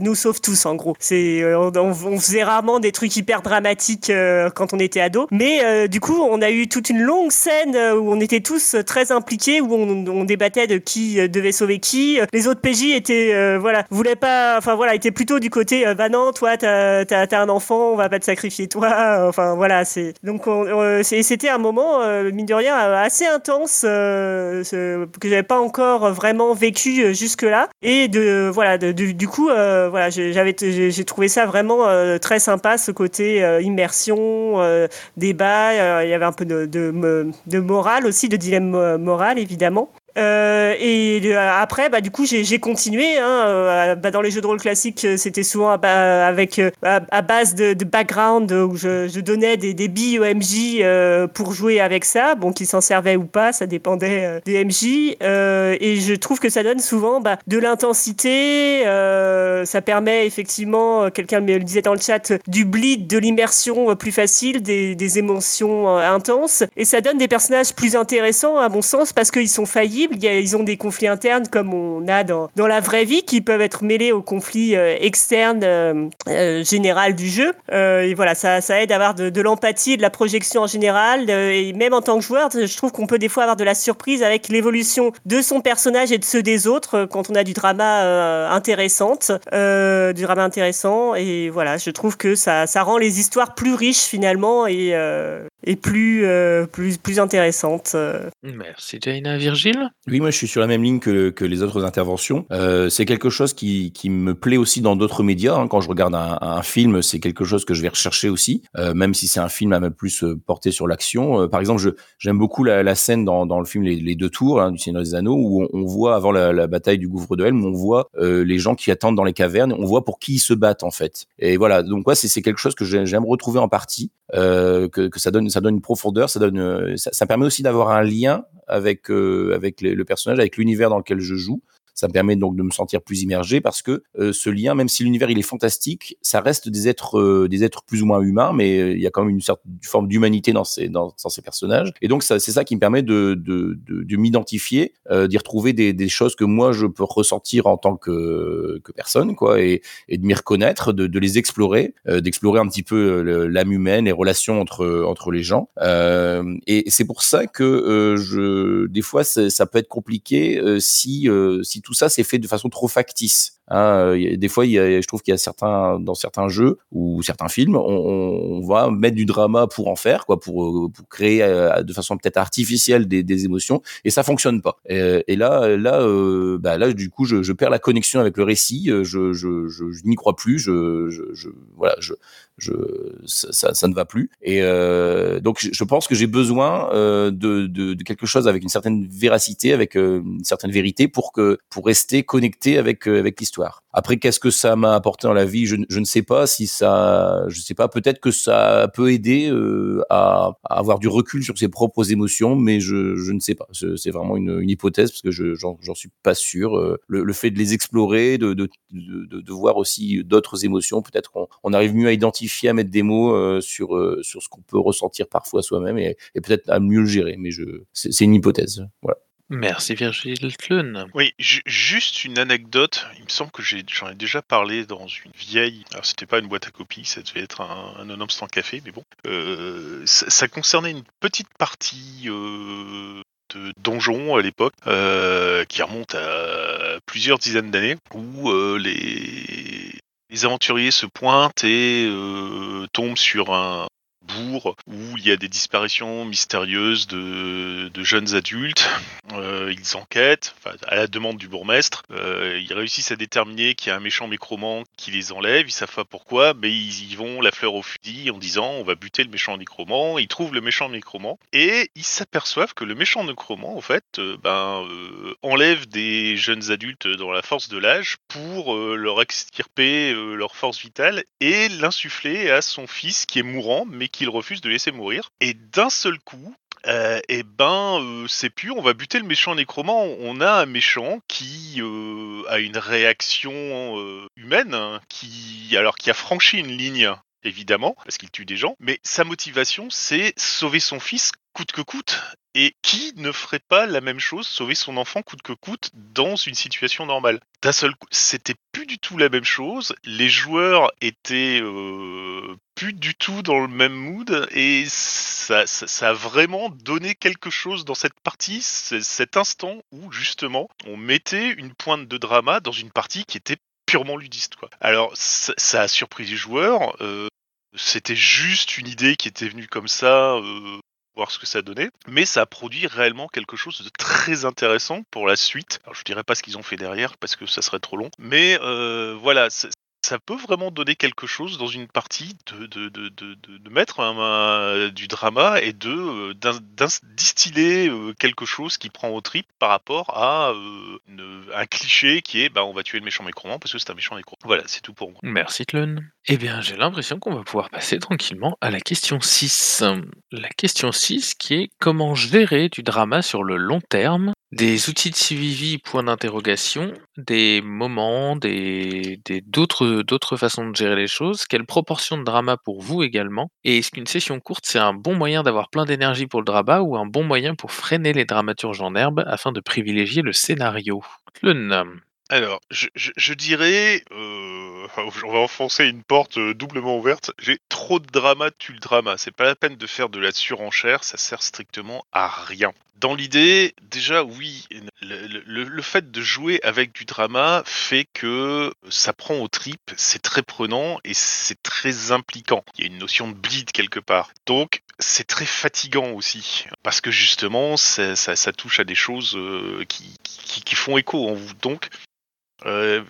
nous sauve tous en gros. C'est on, faisait rarement des trucs hyper dramatiques quand on était ado, mais du coup on a eu toute une longue scène où on était tous très impliqués, où on, débattait de qui devait sauver qui. Les autres PJ étaient voilà voulaient pas, enfin voilà, étaient plutôt du côté bah non toi t'as as, enfant, on va pas te sacrifier toi. Enfin voilà c'est donc c'était un moment mine de rien assez intense que j'avais pas encore vraiment vécu jusque là et de voilà du coup voilà j'avais j'ai trouvé ça vraiment très sympa ce côté immersion débat il y avait un peu de morale aussi de dilemme moral évidemment euh, et euh, après, bah, du coup, j'ai continué. Hein, euh, bah, dans les jeux de rôle classiques, c'était souvent avec à, base de, de, background où je, je donnais des, des billes au MJ pour jouer avec ça. Bon, qu'ils s'en servaient ou pas, ça dépendait des MJ. et je trouve que ça donne souvent bah, de l'intensité. ça permet effectivement, quelqu'un me le disait dans le chat, du bleed, de l'immersion plus facile, des, des émotions intenses. Et ça donne des personnages plus intéressants, à mon sens, parce qu'ils sont ils ont des conflits internes comme on a dans, dans la vraie vie qui peuvent être mêlés aux conflits euh, externes euh, euh, général du jeu. et voilà, ça, ça aide à avoir de, de l'empathie de la projection en général. et même en tant que joueur, je trouve qu'on peut des fois avoir de la surprise avec l'évolution de son personnage et de ceux des autres quand on a du drama intéressante, du drama intéressant. Et voilà, je trouve que ça, ça rend les histoires plus riches finalement et, et plus, plus, plus intéressantes. Merci Jaina. Virgile? Oui, moi je suis sur la même ligne que, que les autres interventions. Euh, c'est quelque chose qui, qui me plaît aussi dans d'autres médias. Hein. Quand je regarde un, un film, c'est quelque chose que je vais rechercher aussi, euh, même si c'est un film à même plus euh, porté sur l'action. Euh, par exemple, j'aime beaucoup la, la, scène dans, dans le film Les, Deux Tours hein, du Seigneur des Anneaux où on, on voit avant la, la, bataille du Gouffre de Helm, on voit euh, les gens qui attendent dans les cavernes, on voit pour qui ils se battent en fait. Et voilà, donc ouais, c'est quelque chose que j'aime retrouver en partie, que, que ça donne ça donne une profondeur, ça donne ça, ça permet aussi d'avoir un lien avec avec les, le personnage, avec l'univers dans lequel je joue. Ça me permet donc de me sentir plus immergé parce que euh, ce lien, même si l'univers il est fantastique, ça reste des êtres, euh, des êtres plus ou moins humains, mais euh, il y a quand même une certaine forme d'humanité dans ces, dans, ces personnages. Et donc c'est ça qui me permet de, de, de, de m'identifier, d'y retrouver des, des, choses que moi je peux ressentir en tant que, que personne, quoi, et, et de m'y reconnaître, de, de, les explorer, d'explorer un petit peu l'âme humaine, les relations entre entre les gens. et c'est pour ça que je, des fois, ça peut être compliqué si si tout ça c'est fait de façon trop factice. Hein, des fois, il y a, je trouve qu'il y a certains dans certains jeux ou certains films, on, va mettre du drama pour en faire, quoi, pour, euh, pour créer euh, de façon peut-être artificielle des, émotions, et ça fonctionne pas. Et, là, là, euh, bah là, du coup, je, perds la connexion avec le récit. Je, n'y crois plus. Je, voilà, je, ça, ça, ne va plus. Et euh, donc, je pense que j'ai besoin euh, de, de, de, quelque chose avec une certaine véracité, avec une certaine vérité, pour que pour rester connecté avec avec l'histoire. Après, qu'est-ce que ça m'a apporté dans la vie? Je, ne sais pas si ça, je sais pas. Peut-être que ça peut aider euh, à, avoir du recul sur ses propres émotions, mais je, ne sais pas. C'est vraiment une, hypothèse parce que je j'en suis pas sûr. Euh, le, fait de les explorer, de, voir aussi d'autres émotions, peut-être qu'on on arrive mieux à identifier, à mettre des mots euh, sur sur ce qu'on peut ressentir parfois soi-même et, et peut-être à mieux le gérer. Mais c'est une hypothèse. Voilà. Merci Virgile Clun. Oui, juste une anecdote. Il me semble que j'en ai, déjà parlé dans une vieille. Alors c'était pas une boîte à copies, ça devait être un, un sans café, mais bon. Euh, ça, concernait une petite partie euh, de donjon à l'époque, euh, qui remonte à plusieurs dizaines d'années, où les aventuriers se pointent et tombent sur un, bourg où il y a des disparitions mystérieuses de, jeunes adultes. Euh, ils enquêtent, à la demande du bourgmestre. Euh, ils réussissent à déterminer qu'il y a un méchant nécromant qui les enlève. Ils savent pas pourquoi, mais ils y vont la fleur au fusil en disant on va buter le méchant nécromant. Ils trouvent le méchant nécromant et ils s'aperçoivent que le méchant nécromant, en fait, euh, ben, enlève des jeunes adultes dans la force de l'âge pour leur extirper leur force vitale et l'insuffler à son fils qui est mourant, mais refuse de laisser mourir. Et d'un seul coup, euh, et ben euh, c'est pur, on va buter le méchant nécromant. On a un méchant qui euh, a une réaction euh, humaine, hein, qui alors qui a franchi une ligne évidemment, parce qu'il tue des gens, mais sa motivation, c'est sauver son fils coûte que coûte. Et qui ne ferait pas la même chose, sauver son enfant coûte que coûte, dans une situation normale? D'un seul coup, c'était plus du tout la même chose. Les joueurs étaient plus du tout dans le même mood, et ça, ça, ça a vraiment donné quelque chose dans cette partie, cet instant où justement on mettait une pointe de drama dans une partie qui était purement ludiste. Quoi. Alors ça, a surpris les joueurs. Euh, c'était juste une idée qui était venue comme ça, euh, voir ce que ça donnait, mais ça a produit réellement quelque chose de très intéressant pour la suite. Alors je dirais pas ce qu'ils ont fait derrière parce que ça serait trop long, mais euh, voilà, ça peut vraiment donner quelque chose dans une partie de, de, de, de, mettre un- un- du drama et de euh, distiller euh, quelque chose qui prend au trip par rapport à euh, un cliché qui est bah, on va tuer le méchant nécromant parce que c'est un méchant nécro. Voilà, c'est tout pour moi. Merci Tlun. Eh bien, j'ai l'impression qu'on va pouvoir passer tranquillement à la question 6. La question 6 qui est comment gérer du drama sur le long terme? Des outils de suivi, point d'interrogation, des moments, des d'autres façons de gérer les choses, quelle proportion de drama pour vous également, et est-ce qu'une session courte c'est un bon moyen d'avoir plein d'énergie pour le drama ou un bon moyen pour freiner les dramaturges en herbe afin de privilégier le scénario? Tlun. Alors, je, je, je dirais, euh, on va enfoncer une porte euh, doublement ouverte. J'ai trop de drama, tue le drama. C'est pas la peine de faire de la surenchère, ça sert strictement à rien. Dans l'idée, déjà, oui, le, fait de jouer avec du drama fait que ça prend au trip, c'est très prenant et c'est très impliquant. Il y a une notion de bleed quelque part. Donc, c'est très fatigant aussi, parce que justement, ça, touche à des choses euh, qui font écho en vous. Donc, euh,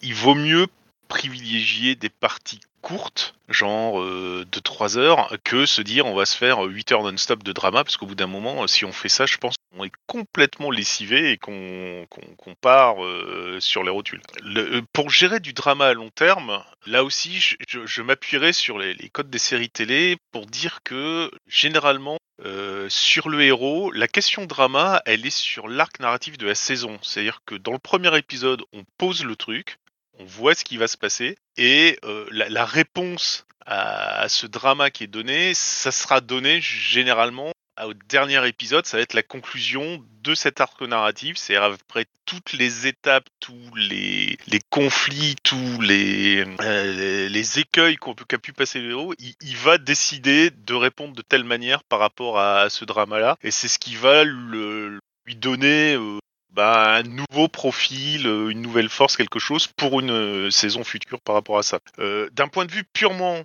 il vaut mieux privilégier des parties courtes, genre euh, de 3 heures, que se dire on va se faire 8 heures non-stop de drama, parce qu'au bout d'un moment, si on fait ça, je pense qu'on est complètement lessivé et qu'on qu'on part euh, sur les rotules. Le- euh, pour gérer du drama à long terme, là aussi, je, m'appuierai sur les, codes des séries télé pour dire que généralement, euh, sur le héros, la question drama, elle est sur l'arc narratif de la saison. C'est-à-dire que dans le premier épisode, on pose le truc, on voit ce qui va se passer, et euh, la, réponse à, ce drama qui est donné, ça sera donné généralement au dernier épisode, ça va être la conclusion de cet arc narratif, c'est après toutes les étapes, tous les, conflits, tous les, euh, les écueils qu'a pu passer le héros, il, va décider de répondre de telle manière par rapport à, ce drama-là, et c'est ce qui va lui donner euh, bah, un nouveau profil, euh, une nouvelle force, quelque chose pour une euh, saison future par rapport à ça. Euh, D'un point de vue purement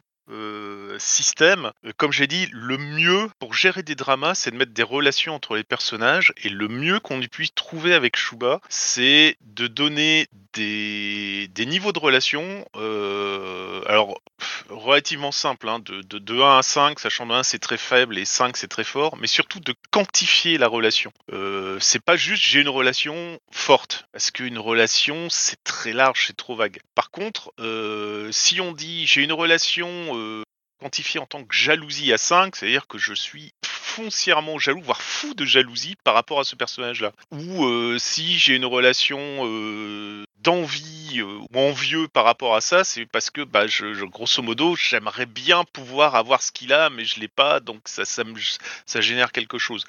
système, comme j'ai dit, le mieux pour gérer des dramas, c'est de mettre des relations entre les personnages, et le mieux qu'on puisse trouver avec Shuba, c'est de donner des, niveaux de relations, euh, alors relativement simple, hein, de, de, de 1 à 5, sachant que 1 c'est très faible et 5 c'est très fort, mais surtout de quantifier la relation. Euh, c'est pas juste j'ai une relation forte, parce qu'une relation c'est très large, c'est trop vague. Par contre, euh, si on dit j'ai une relation euh, quantifiée en tant que jalousie à 5, c'est-à-dire que je suis foncièrement jaloux, voire fou de jalousie par rapport à ce personnage-là. Ou si j'ai une relation d'envie euh, ou envieux par rapport à ça, c'est parce que, bah, je, grosso modo, j'aimerais bien pouvoir avoir ce qu'il a, mais je l'ai pas, donc ça, ça, me, ça génère quelque chose.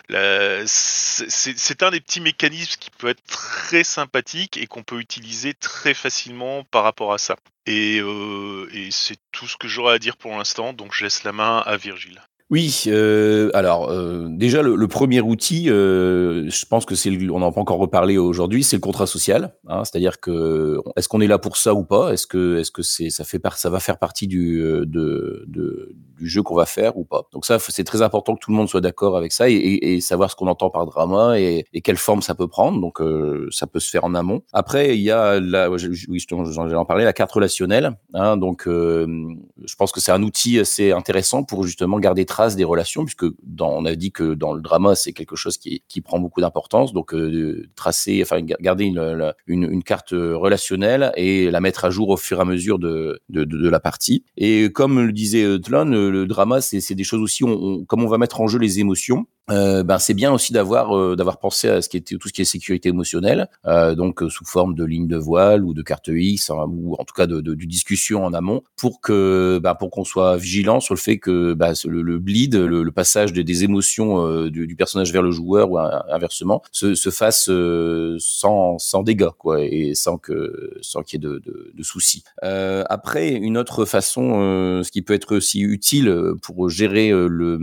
C'est un des petits mécanismes qui peut être très sympathique et qu'on peut utiliser très facilement par rapport à ça. Et, euh, et c'est tout ce que j'aurais à dire pour l'instant, donc je laisse la main à Virgile. Oui, euh, alors euh, déjà le, le premier outil, euh, je pense que c'est, on n'en a pas encore reparlé aujourd'hui, c'est le contrat social. Hein, C'est-à-dire que est-ce qu'on est là pour ça ou pas? Est-ce que est-ce que c'est ça fait par, ça va faire partie du euh, de, de- du jeu qu'on va faire ou pas Donc ça, c'est très important que tout le monde soit d'accord avec ça et, savoir ce qu'on entend par drama et, quelle forme ça peut prendre. Donc euh, ça peut se faire en amont. Après, il y a la, oui, j'en parlais, la carte relationnelle. Hein, donc euh, je pense que c'est un outil assez intéressant pour justement garder trace des relations, puisque on a dit que dans le drama, c'est quelque chose qui, prend beaucoup d'importance. Donc, euh, tracer, enfin, ga- garder une, carte relationnelle et la mettre à jour au fur et à mesure de, de, la partie. Et comme le disait Tlon, le drama, c'est c'est des choses aussi, on- comme on va mettre en jeu les émotions, euh, ben c'est bien aussi d'avoir euh, d'avoir pensé à ce qui était tout ce qui est sécurité émotionnelle, euh, donc sous forme de ligne de voile ou de carte X hein, ou en tout cas de, de, discussion en amont pour que ben, pour qu'on soit vigilant sur le fait que ben, le, bleed, le, passage des, des émotions du, du, personnage vers le joueur ou inversement se, se fasse sans sans dégâts quoi et sans que sans qu'il y ait de, de, de soucis. après une autre façon, ce qui peut être aussi utile pour gérer le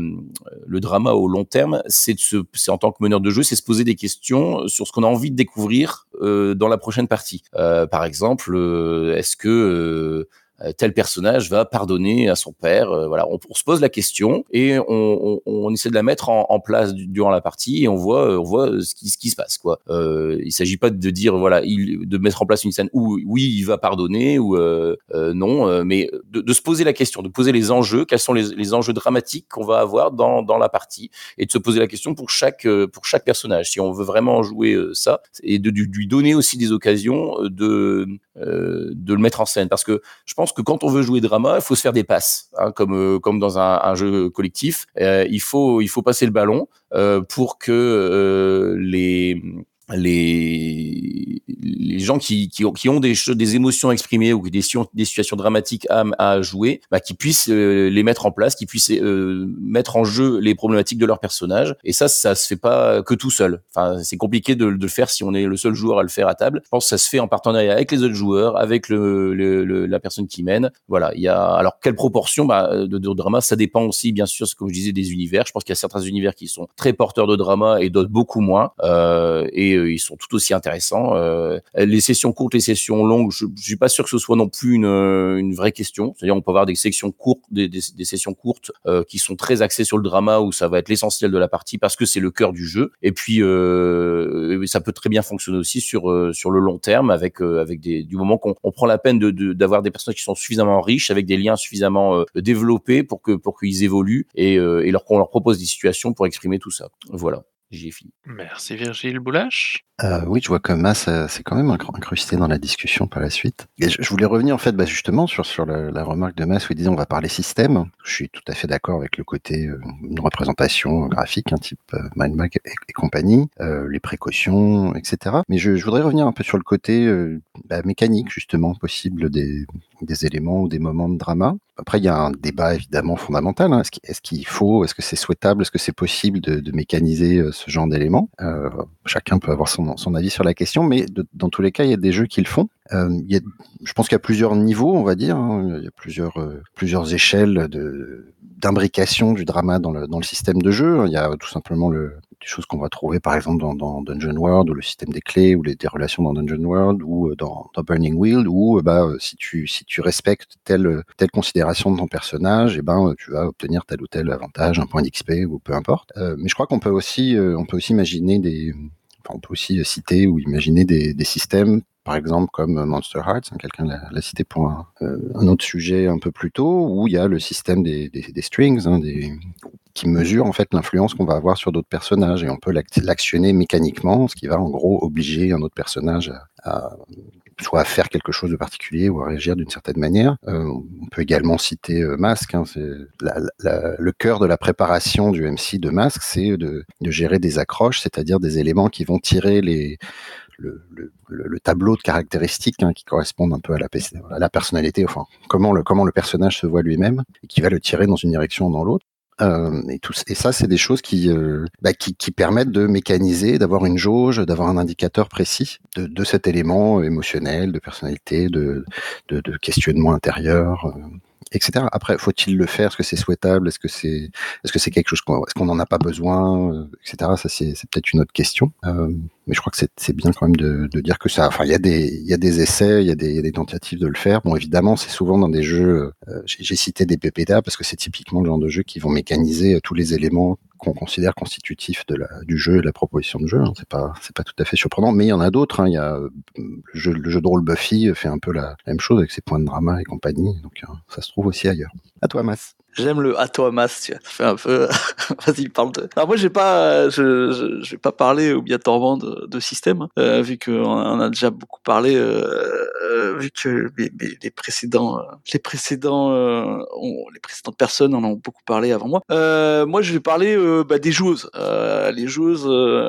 le drama au long terme c'est en tant que meneur de jeu, c'est se poser des questions sur ce qu'on a envie de découvrir euh, dans la prochaine partie. Euh, par exemple, euh, est-ce que tel personnage va pardonner à son père. Euh, voilà, on, se pose la question et on, on, essaie de la mettre en, en, place durant la partie et on voit, euh, on voit ce qui, ce qui se passe. Quoi. Euh, il s'agit pas de dire voilà, il, de mettre en place une scène où oui, il va pardonner ou euh, non, mais de, de, se poser la question, de poser les enjeux, quels sont les, les enjeux dramatiques qu'on va avoir dans, dans la partie et de se poser la question pour chaque pour chaque personnage. Si on veut vraiment jouer ça et de, de lui donner aussi des occasions de de le mettre en scène parce que je pense que quand on veut jouer drama, il faut se faire des passes, hein, comme euh, comme dans un, un jeu collectif. Euh, il faut il faut passer le ballon euh, pour que les les, les gens qui, qui, ont, qui ont des, des émotions exprimées ou des, des situations dramatiques à, à jouer, bah, qui puissent euh, les mettre en place, qui puissent euh, mettre en jeu les problématiques de leur personnage. Et ça, ça se fait pas que tout seul. Enfin, c'est compliqué de, de, le faire si on est le seul joueur à le faire à table. Je pense que ça se fait en partenariat avec les autres joueurs, avec le, le, la personne qui mène. Voilà. Il y a alors quelle proportion bah, de, de, drama Ça dépend aussi, bien sûr, comme je disais, des univers. Je pense qu'il y a certains univers qui sont très porteurs de drama et d'autres beaucoup moins. Euh, et euh, ils sont tout aussi intéressants. Euh, les sessions courtes, les sessions longues, je, je suis pas sûr que ce soit non plus une, une vraie question. C'est-à-dire, on peut avoir des sections courtes, des, des, des sessions courtes euh, qui sont très axées sur le drama où ça va être l'essentiel de la partie parce que c'est le cœur du jeu. Et puis, euh, ça peut très bien fonctionner aussi sur euh, sur le long terme avec avec des du moment qu'on on prend la peine de d'avoir des personnages qui sont suffisamment riches avec des liens suffisamment développés pour que pour qu'ils évoluent et, et leur qu'on leur propose des situations pour exprimer tout ça. Voilà. Merci Virgile Boulache. Euh, oui, je vois que Mas c'est quand même incrusté dans la discussion par la suite. Je, voulais revenir en fait bah, justement sur, la, remarque de Mas où il disait on va parler système. Je suis tout à fait d'accord avec le côté euh, une représentation graphique, un type euh, et, compagnie, euh, les précautions, etc. Mais je, voudrais revenir un peu sur le côté euh, bah, mécanique justement possible des, éléments ou des moments de drama. Après, il y a un débat évidemment fondamental. Hein. Est-ce qu'il faut, est-ce que c'est souhaitable, est-ce que c'est possible de, mécaniser euh, ce genre d'éléments? Euh, Chacun peut avoir son, son, avis sur la question, mais dans tous les cas, il y a des jeux qui le font. Euh, il y a, je pense qu'il y a plusieurs niveaux, on va dire. Hein. Il y a plusieurs, euh, plusieurs échelles de, d'imbrication du drama dans le, dans le système de jeu. Il y a tout simplement le, des choses qu'on va trouver par exemple dans, Dungeon World ou le système des clés ou les des relations dans Dungeon World ou euh, dans, dans Burning Wheel où bah si tu si tu respectes telle telle considération de ton personnage et ben tu vas obtenir tel ou tel avantage un point d'XP ou peu importe mais je crois qu'on peut aussi on peut aussi imaginer des on peut aussi citer ou imaginer des, systèmes par exemple comme Monster Hearts, hein, quelqu'un l'a cité pour un, euh, un, autre sujet un peu plus tôt, où il y a le système des, strings, hein, qui mesure en fait l'influence qu'on va avoir sur d'autres personnages, et on peut l'actionner mécaniquement, ce qui va en gros obliger un autre personnage à soit à faire quelque chose de particulier ou à réagir d'une certaine manière. Euh, on peut également citer euh, Mask. Hein, c'est le cœur de la préparation du MC de Mask, c'est de, gérer des accroches, c'est-à-dire des éléments qui vont tirer le, le, le, tableau de caractéristiques hein, qui correspondent un peu à la, à la, personnalité, enfin comment le, comment le personnage se voit lui-même, et qui va le tirer dans une direction ou dans l'autre. Euh, et, tout, et ça, c'est des choses qui, euh, bah, qui, qui, permettent de mécaniser, d'avoir une jauge, d'avoir un indicateur précis de, cet élément émotionnel, de personnalité, de, de, de questionnement intérieur. Etc. Après, faut-il le faire? Est-ce que c'est souhaitable? Est-ce que c'est est-ce que c'est quelque chose qu'on est-ce qu'on n'en a pas besoin, euh, etc. Ça c'est, peut-être une autre question. Euh, mais je crois que c'est, bien quand même de, dire que ça. Enfin, il y a des il y a des essais, il y a des, tentatives de le faire. Bon, évidemment, c'est souvent dans des jeux. Euh, j'ai, j'ai cité des PPDA parce que c'est typiquement le genre de jeu qui vont mécaniser tous les éléments qu'on considère constitutif de la, du jeu et de la proposition de jeu. Hein. C'est pas, c'est pas tout à fait surprenant, mais il y en a d'autres. Hein. Il y a euh, le jeu, de rôle Buffy fait un peu la, même chose avec ses points de drama et compagnie. Donc euh, ça se trouve aussi ailleurs. À toi, Mas. J'aime le à toi Mas, tu vois. Ça fait un peu. Vas-y, parle de. Alors moi, j'ai pas, je, je, vais pas parler obligatoirement de, de système, hein, euh, vu qu'on on a déjà beaucoup parlé, euh, euh, vu que les, précédents, euh, les précédents, euh, les précédentes personnes en ont beaucoup parlé avant moi. Moi, je vais parler bah, des joueuses, les joueuses,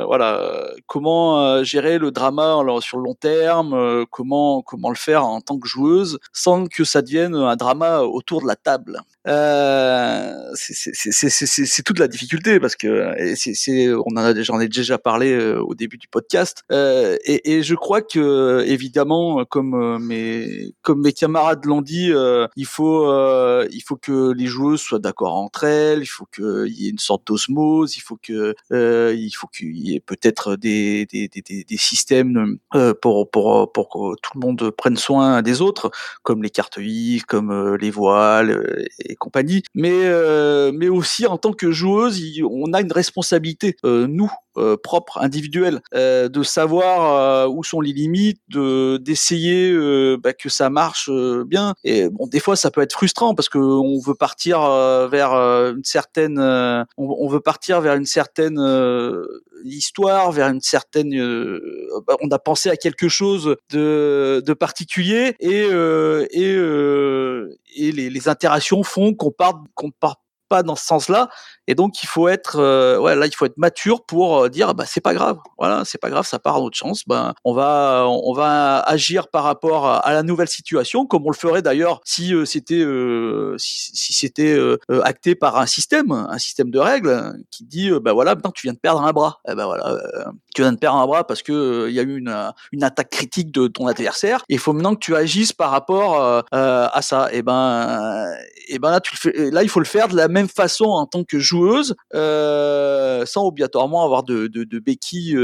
voilà, comment gérer le drama alors, sur le long terme, comment comment le faire en tant que joueuse sans que ça devienne un drama autour de la table. C'est toute la difficulté parce que c'est on en a déjà, ai déjà parlé au début du podcast et, et je crois que évidemment comme mes comme mes camarades l'ont dit euh, il faut euh, il faut que les joueuses soient d'accord entre elles il faut qu'il y ait une sorte d'osmose il faut que euh, faut qu'il y ait peut-être des des, des, des, systèmes pour pour pour que tout le monde prenne soin des autres comme les cartes I, comme les voiles et compagnie. Mais mais aussi en tant que joueuse, on a une responsabilité, nous, euh, propre, individuelle, euh, de savoir où sont les limites, de d'essayer bah, que ça marche euh, bien. Et bon, des fois, ça peut être frustrant parce que on veut partir euh, vers euh, une certaine, on, veut partir vers une certaine histoire, vers une certaine. bah, on a pensé à quelque chose de, particulier et et, et les, les interactions font qu'on part qu'on part pas dans ce sens-là et donc il faut être euh, ouais là il faut être mature pour euh, dire bah c'est pas grave. Voilà c'est pas grave ça part à notre chance. Ben on va on va agir par rapport à, la nouvelle situation comme on le ferait d'ailleurs si euh, c'était euh, si, si c'était euh, euh, acté par un système un système de règles qui dit bah voilà maintenant tu viens de perdre un bras. Eh ben voilà tu viens de perdre un bras parce que il y a eu une, une attaque critique de ton adversaire. Il faut maintenant que tu agisses par rapport à ça. Et ben et ben là tu le fais là il faut le faire de la même façon en tant que euh, sans obligatoirement avoir de, de, de béquilles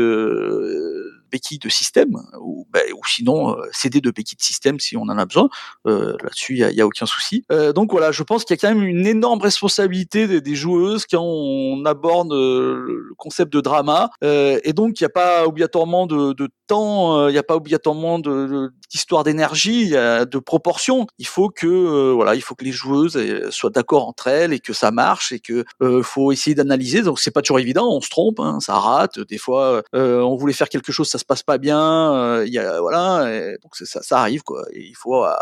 de système ou, ben, sinon euh, céder de béquilles de système si on en a besoin. Euh, là-dessus il y a, aucun souci. Euh, donc voilà je pense qu'il y a quand même une énorme responsabilité des, joueuses quand on aborde le concept de drama. Et donc il n'y a pas obligatoirement de, temps il n'y a pas obligatoirement d'histoire d'énergie de proportion. Il faut que voilà il faut que les joueuses soient d'accord entre elles et que ça marche et que faut essayer d'analyser. Donc c'est pas toujours évident on se trompe hein, ça rate. Des fois on voulait faire quelque chose ça se passe pas bien euh, il y a voilà donc ça ça arrive quoi. Et il faut euh,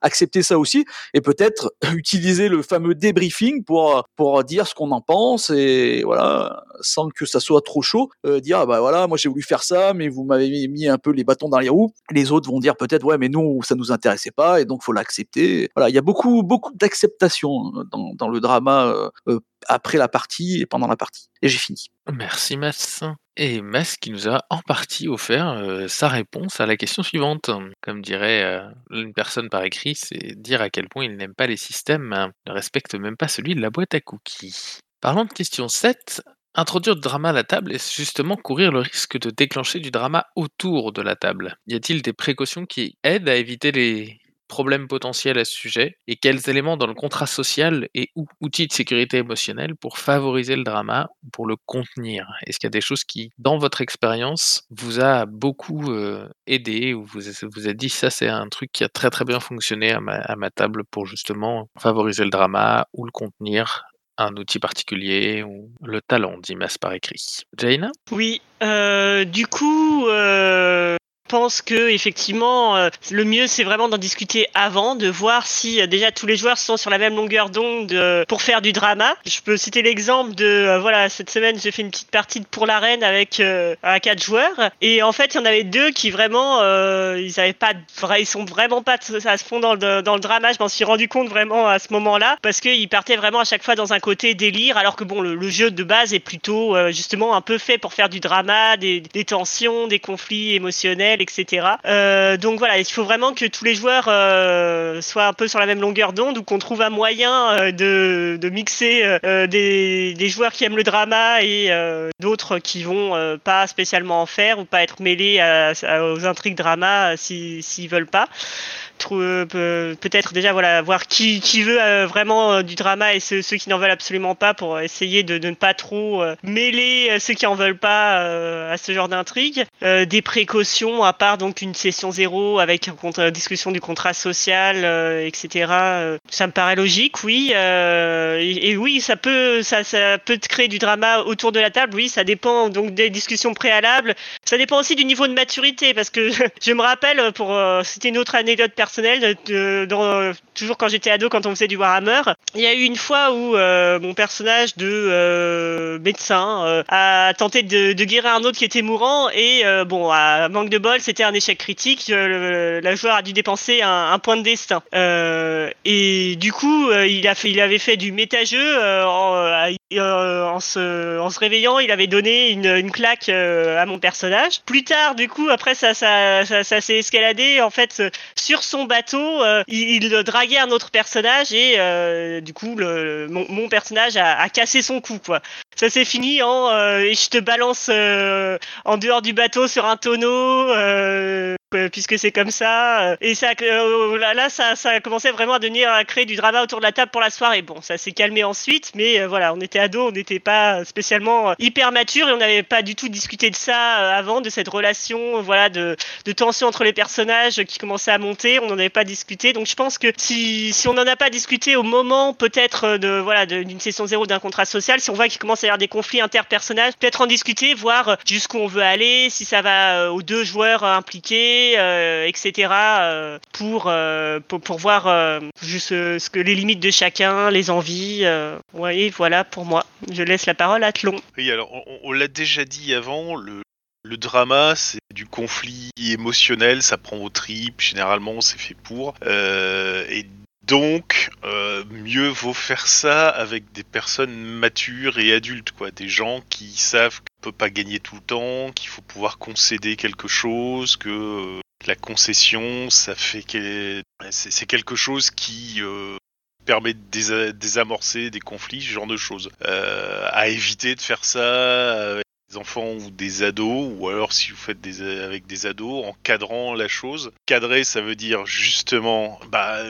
accepter ça aussi et peut-être utiliser le fameux débriefing pour pour dire ce qu'on en pense et voilà sans que ça soit trop chaud euh, dire ah bah voilà moi j'ai voulu faire ça mais vous m'avez mis un peu les bâtons dans les roues les autres vont dire peut-être ouais mais nous ça nous intéressait pas et donc faut l'accepter voilà il y a beaucoup beaucoup d'acceptation hein, dans, dans le drama euh, euh, après la partie et pendant la partie et j'ai fini Merci Mas. Et Mas qui nous a en partie offert euh, sa réponse à la question suivante. Comme dirait euh, une personne par écrit, c'est dire à quel point il n'aime pas les systèmes, hein, ne respecte même pas celui de la boîte à cookies. Parlons de question 7. Introduire du drama à la table est justement courir le risque de déclencher du drama autour de la table. Y a-t-il des précautions qui aident à éviter les problèmes potentiels à ce sujet et quels éléments dans le contrat social et ou outils de sécurité émotionnelle pour favoriser le drama, pour le contenir? Est-ce qu'il y a des choses qui, dans votre expérience, vous a beaucoup euh, aidé ou vous vous a dit ça c'est un truc qui a très très bien fonctionné à ma, table pour justement favoriser le drama ou le contenir un outil particulier ou le talent, dit Mas par écrit? Jaina? Oui, euh, du coup, euh, pense que effectivement, euh, le mieux c'est vraiment d'en discuter avant, de voir si euh, déjà tous les joueurs sont sur la même longueur d'onde euh, pour faire du drama. Je peux citer l'exemple de voilà cette semaine j'ai fait une petite partie pour l'arène avec euh, à quatre joueurs et en fait il y en avait deux qui vraiment ils avaient pas ils sont vraiment pas à se fond dans le dans le drama. Je m'en suis rendu compte vraiment à ce moment-là parce qu'ils partaient vraiment à chaque fois dans un côté délire alors que bon le, jeu de base est plutôt justement un peu fait pour faire du drama, des tensions, des conflits émotionnels etc. Euh, donc voilà, il faut vraiment que tous les joueurs euh, soient un peu sur la même longueur d'onde ou qu'on trouve un moyen euh, de, mixer des, joueurs qui aiment le drama et d'autres qui vont pas spécialement en faire ou pas être mêlés aux intrigues drama euh, si- s'ils veulent pas. Euh, peut- peut-être déjà voilà voir qui, qui veut euh, vraiment euh, du drama et ceux, qui n'en veulent absolument pas pour essayer de, ne pas trop mêler ceux qui en veulent pas à ce genre d'intrigue. Des précautions à part donc une session zéro avec discussion du contrat social, etc. ça me paraît logique, oui. et, oui, ça peut ça, ça peut créer du drama autour de la table. Oui, ça dépend donc des discussions préalables. Ça dépend aussi du niveau de maturité parce que je me rappelle pour c'était une autre anecdote personnelle euh, toujours quand j'étais ado quand on faisait du Warhammer. Il y a eu une fois où euh, mon personnage de euh, médecin euh, a tenté de, guérir un autre qui était mourant et bon à manque de bol c'était un échec critique. Le, la joueur a dû dépenser un, point de destin. Et du coup il a fait il avait fait du méta-jeu en, se réveillant il avait donné une, claque à mon personnage. Plus tard du coup après ça ça ça, s'est escaladé en fait sur son bateau euh, il, draguait un autre personnage et euh, du coup le, mon, personnage a, cassé son cou quoi. Ça s'est fini en euh, et je te balance euh, en dehors du bateau sur un tonneau euh, euh, puisque c'est comme ça euh, et ça euh, là, ça, ça a commencé vraiment à devenir à créer du drama autour de la table pour la soirée. Bon ça s'est calmé ensuite mais euh, voilà on était ados on n'était pas spécialement euh, hyper mature et on n'avait pas du tout discuté de ça euh, avant de cette relation euh, voilà de, de tension entre les personnages qui commençait à monter. On n'en avait pas discuté. Donc je pense que si, si on n'en a pas discuté au moment peut-être euh, de voilà d'une session zéro d'un contrat social si on voit qu'il commence à y avoir des conflits interpersonnages peut-être en discuter voir euh, jusqu'où on veut aller si ça va euh, aux deux joueurs euh, impliqués euh, etc euh, pour, euh, pour pour voir juste ce que les limites de chacun les envies ouais voilà pour moi je laisse la parole à Tlon Oui, alors on, l'a déjà dit avant, le, le drama c'est du conflit émotionnel, ça prend aux tripes, généralement c'est fait pour. Et donc, mieux vaut faire ça avec des personnes matures et adultes, quoi. Des gens qui savent peut pas gagner tout le temps, qu'il faut pouvoir concéder quelque chose, que euh, la concession, ça fait que c'est c'est quelque chose qui euh, permet de désa- désamorcer des conflits, ce genre de choses. Euh, à éviter de faire ça avec des enfants ou des ados, ou alors si vous faites avec des ados, en cadrant la chose. Cadrer, ça veut dire justement bah,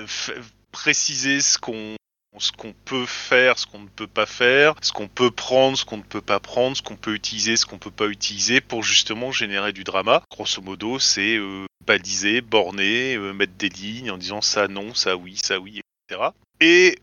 préciser ce qu'on ce qu'on peut faire, ce qu'on ne peut pas faire, ce qu'on peut prendre, ce qu'on ne peut pas prendre, ce qu'on peut utiliser, ce qu'on peut pas utiliser pour justement générer du drama. Grosso modo, c'est euh, baliser, borner, euh, mettre des lignes en disant ça non, ça oui, ça oui, etc. Et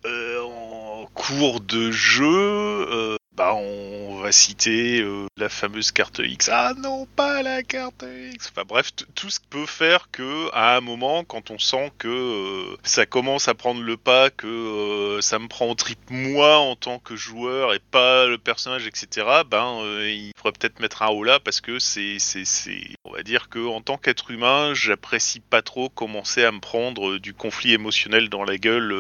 cours de jeu, euh, bah on va citer euh, la fameuse carte X. Ah non, pas la carte X. Enfin bref, tout ce qui peut faire que à un moment, quand on sent que euh, ça commence à prendre le pas, que euh, ça me prend au trip moi en tant que joueur et pas le personnage, etc. Ben euh, il faudrait peut-être mettre un haut là parce que c'est c'est c'est on va dire que en tant qu'être humain, j'apprécie pas trop commencer à me prendre du conflit émotionnel dans la gueule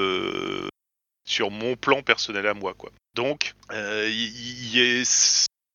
sur mon plan personnel à moi quoi. Donc euh,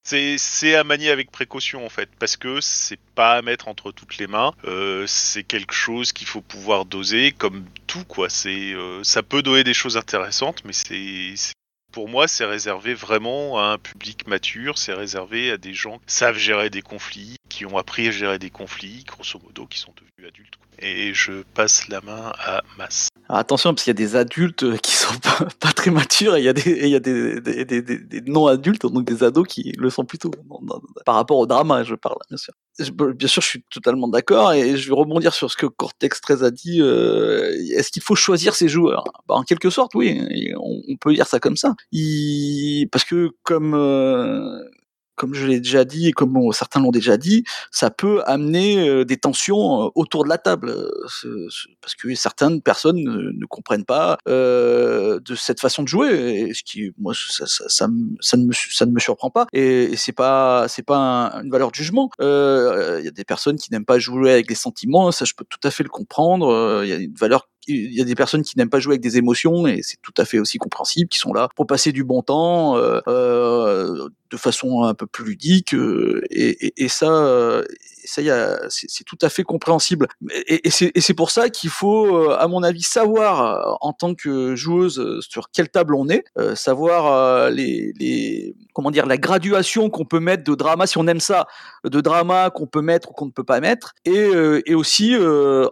c'est à manier avec précaution en fait parce que c'est pas à mettre entre toutes les mains euh, c'est quelque chose qu'il faut pouvoir doser comme tout quoi c'est euh, ça peut donner des choses intéressantes mais c'est- pour moi, c'est réservé vraiment à un public mature, c'est réservé à des gens qui savent gérer des conflits, qui ont appris à gérer des conflits, grosso modo, qui sont devenus adultes. Et je passe la main à Mass. Attention, parce qu'il y a des adultes euh, qui sont pas, très matures et il y a des, des, non-adultes, donc des ados qui le sont plutôt. par rapport au drama, je parle, bien sûr. Bien sûr, je suis totalement d'accord et je vais rebondir sur ce que Cortex 13 a dit. euh, Est-ce qu'il faut choisir ses joueurs? Bah, En quelque sorte, oui, on, peut dire ça comme ça. Parce que comme... euh, comme je l'ai déjà dit et comme certains l'ont déjà dit, ça peut amener euh, des tensions euh, autour de la table, euh, ce- ce- parce que certaines personnes ne, ne comprennent pas de cette façon de jouer, ce qui, moi, ça, ne me, ça ne me surprend pas, et, c'est pas, pas un- une valeur de jugement. Il y a des personnes qui n'aiment pas jouer avec les sentiments, ça je peux tout à fait le comprendre. Il y a une valeur il y a des personnes qui n'aiment pas jouer avec des émotions et c'est tout à fait aussi compréhensible, qui sont là pour passer du bon temps euh, euh, de façon un peu plus ludique euh, et, et, et ça euh, ça y c'est tout à fait compréhensible. Et, c'est pour ça qu'il faut, à mon avis, savoir en tant que joueuse sur quelle table on est, savoir les, les, comment dire, la graduation qu'on peut mettre de drama si on aime ça, de drama qu'on peut mettre ou qu'on ne peut pas mettre, et, aussi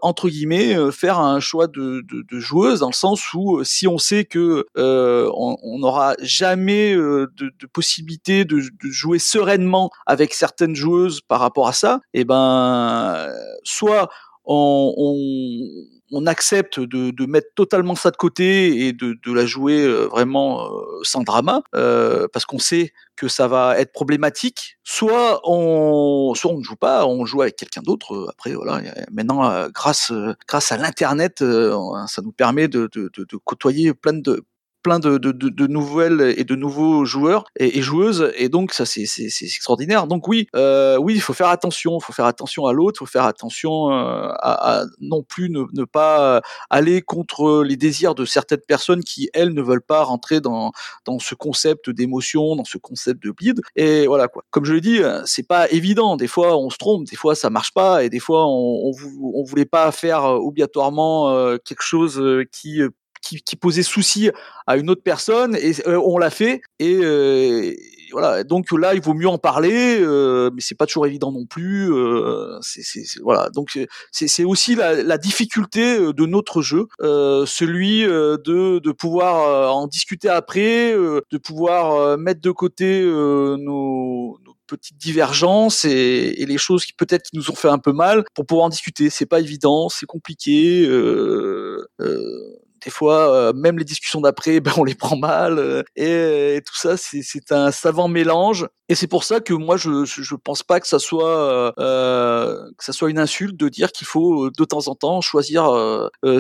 entre guillemets faire un choix de, de, de, joueuse dans le sens où si on sait que on n'aura jamais de, possibilité de, jouer sereinement avec certaines joueuses par rapport à ça, eh ben soit on, accepte de, mettre totalement ça de côté et de, la jouer vraiment sans drama, euh, parce qu'on sait que ça va être problématique. Soit on, soit on ne joue pas, on joue avec quelqu'un d'autre. Après, voilà. Maintenant, grâce grâce à l'internet, ça nous permet de, de, côtoyer plein de plein de, de, de, nouvelles et de nouveaux joueurs et, joueuses. Et donc ça c'est extraordinaire. Donc oui euh, oui il faut faire attention. Il faut faire attention à l'autre. Il faut faire attention euh, à, à, non plus ne, ne, pas aller contre les désirs de certaines personnes qui elles ne veulent pas rentrer dans dans ce concept d'émotion dans ce concept de bleed. Et voilà quoi. Comme je l'ai dit c'est pas évident. Des fois on se trompe. Des fois ça marche pas. Et des fois on on, on voulait pas faire obligatoirement euh, quelque chose qui qui, qui, posait souci à une autre personne et euh, on l'a fait et, euh, voilà donc là il vaut mieux en parler euh, mais c'est pas toujours évident non plus euh, c'est voilà donc c'est aussi la, la, difficulté de notre jeu euh, celui de, de pouvoir en discuter après de pouvoir mettre de côté nos, nos petites divergences et, et, les choses qui peut-être qui nous ont fait un peu mal pour pouvoir en discuter. C'est pas évident, c'est compliqué. Euh, euh, des fois, euh, même les discussions d'après, ben, on les prend mal. Euh, et, tout ça, c'est un savant mélange. Et c'est pour ça que moi, je, je, pense pas que ça soit euh, que ça soit une insulte de dire qu'il faut de temps en temps choisir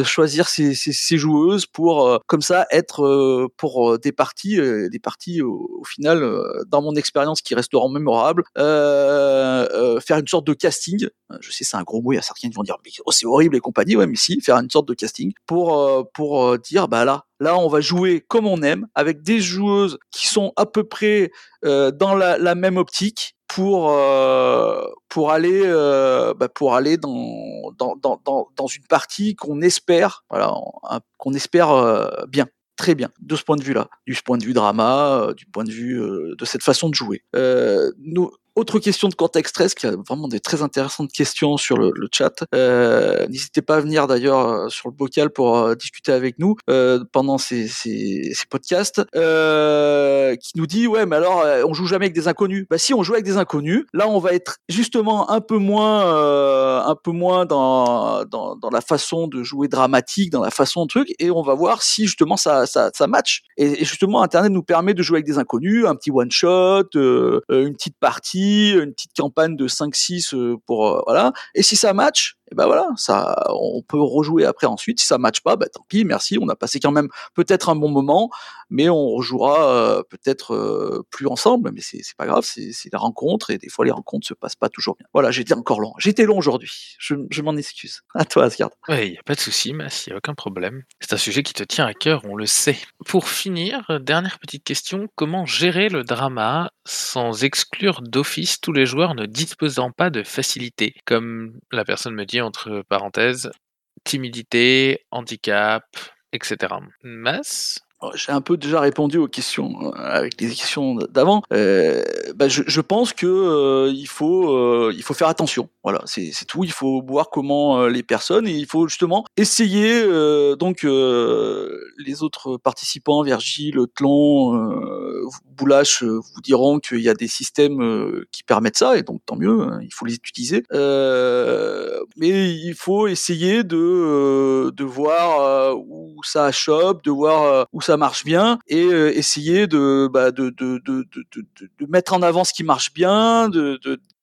choisir ses, ses, joueuses pour comme ça être pour des parties des parties au, final dans mon expérience qui resteront mémorables faire une sorte de casting. Je sais c'est un gros mot, il y a certains qui vont dire oh, c'est horrible et compagnie. Ouais, mais si faire une sorte de casting pour pour euh, dire bah là, là on va jouer comme on aime avec des joueuses qui sont à peu près euh, dans la, même optique pour euh, pour aller bah, pour aller dans dans, dans, dans une partie qu'on espère voilà qu'on espère bien très bien de ce point de vue-là, du point de vue drama, du point de vue de cette façon de jouer. nous, autre question de contexte stress, qui a vraiment des très intéressantes questions sur le, chat. Euh, n'hésitez pas à venir d'ailleurs euh, sur le bocal pour euh, discuter avec nous pendant ces, podcasts. qui nous dit ouais mais alors on joue jamais avec des inconnus. Bah si on joue avec des inconnus, là on va être justement un peu moins un peu moins dans, dans, dans la façon de jouer dramatique, dans la façon de truc, et on va voir si justement ça ça, ça match. Et, justement Internet nous permet de jouer avec des inconnus, un petit one shot, une petite partie une petite campagne de 5-6 euh, pour euh, voilà. Et si ça match, et ben voilà, ça, on peut rejouer après ensuite. Si ça match pas, bah tant pis, merci. On a passé quand même peut-être un bon moment, mais on rejouera euh, peut-être euh, plus ensemble. Mais c'est pas grave, c'est la rencontre et des fois les rencontres se passent pas toujours bien. Voilà, j'étais encore long. J'étais long aujourd'hui. Je, m'en excuse. À toi, Asgard. Oui, y a pas de souci, Mas, y a aucun problème. C'est un sujet qui te tient à cœur, on le sait. Pour finir, dernière petite question comment gérer le drama sans exclure d'office tous les joueurs ne disposant pas de facilité, comme la personne me dit entre parenthèses, timidité, handicap, etc. Masse j'ai un peu déjà répondu aux questions euh, avec les questions d'avant. Euh, bah je, je, pense que euh, il faut euh, il faut faire attention. Voilà, c'est tout. Il faut voir comment les personnes et il faut justement essayer. donc les autres participants, Virgile, Tlon, Boulache, vous diront qu'il y a des systèmes qui permettent ça et donc tant mieux. Hein, il faut les utiliser. mais il faut essayer de de voir où ça chope, de voir où ça marche bien et euh, essayer de, bah, de, de, de, de, mettre en avant ce qui marche bien, de,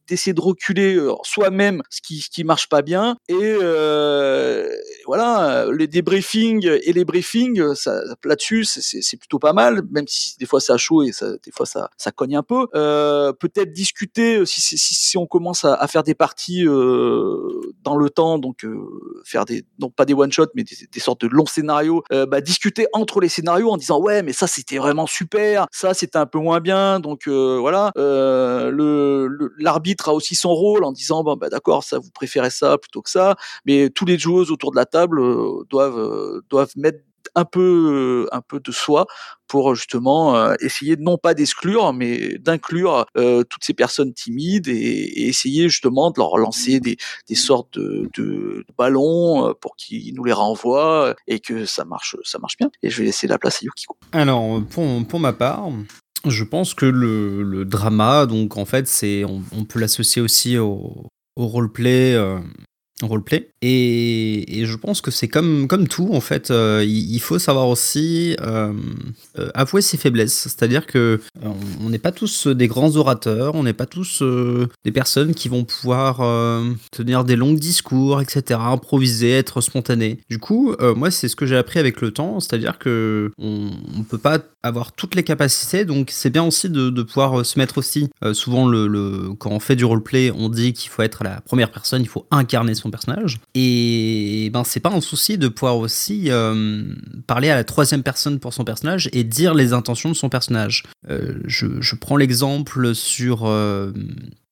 d'essayer de reculer euh, soi-même ce qui ce qui marche pas bien et euh, voilà, les débriefings et les briefings, ça, là-dessus, c'est plutôt pas mal, même si des fois ça chaud et ça, des fois ça, ça cogne un peu. Euh, Peut-être discuter si, si, si on commence à, à faire des parties euh, dans le temps, donc euh, faire des, non pas des one shot, mais des, des sortes de longs scénarios. Euh, bah, discuter entre les scénarios en disant ouais, mais ça c'était vraiment super, ça c'était un peu moins bien, donc euh, voilà. Euh, le l'arbitre a aussi son rôle en disant bon bah d'accord, ça vous préférez ça plutôt que ça, mais tous les joueuses autour de la table euh, doivent euh, doivent mettre un peu un peu de soi pour justement euh, essayer non pas d'exclure mais d'inclure euh, toutes ces personnes timides et, essayer justement de leur lancer des, sortes de, ballons pour qu'ils nous les renvoient et que ça marche ça marche bien et je vais laisser la place à Yukiko. Alors pour, pour ma part je pense que le, le drama donc en fait c'est on, on, peut l'associer aussi au, au roleplay euh, roleplay. Et, je pense que c'est comme, comme tout, en fait, euh, il, faut savoir aussi euh, euh, avouer ses faiblesses. C'est-à-dire que on n'est pas tous des grands orateurs, on n'est pas tous des personnes qui vont pouvoir tenir des longs discours, etc., improviser, être spontané. Du coup, moi, c'est ce que j'ai appris avec le temps, c'est-à-dire que on ne peut pas avoir toutes les capacités, donc c'est bien aussi de, de, pouvoir se mettre aussi. souvent, le, quand on fait du roleplay, on dit qu'il faut être la première personne, il faut incarner son personnage. Et ben c'est pas un souci de pouvoir aussi euh, parler à la troisième personne pour son personnage et dire les intentions de son personnage. Euh, je, je, prends l'exemple sur euh,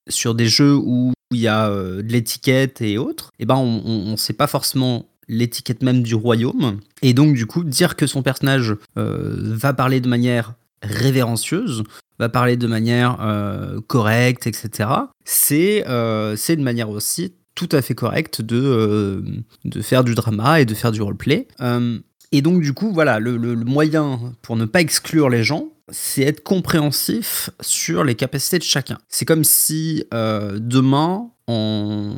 sur des jeux où il y a de l'étiquette et autres. Et ben on, on sait pas forcément l'étiquette même du royaume. Et donc du coup dire que son personnage va parler de manière révérencieuse, va parler de manière correcte, etc. C'est euh, une manière aussi tout à fait correct de, euh, de faire du drama et de faire du roleplay. Euh, et donc, du coup, voilà, le, le, moyen pour ne pas exclure les gens, c'est être compréhensif sur les capacités de chacun. C'est comme si euh, demain, en,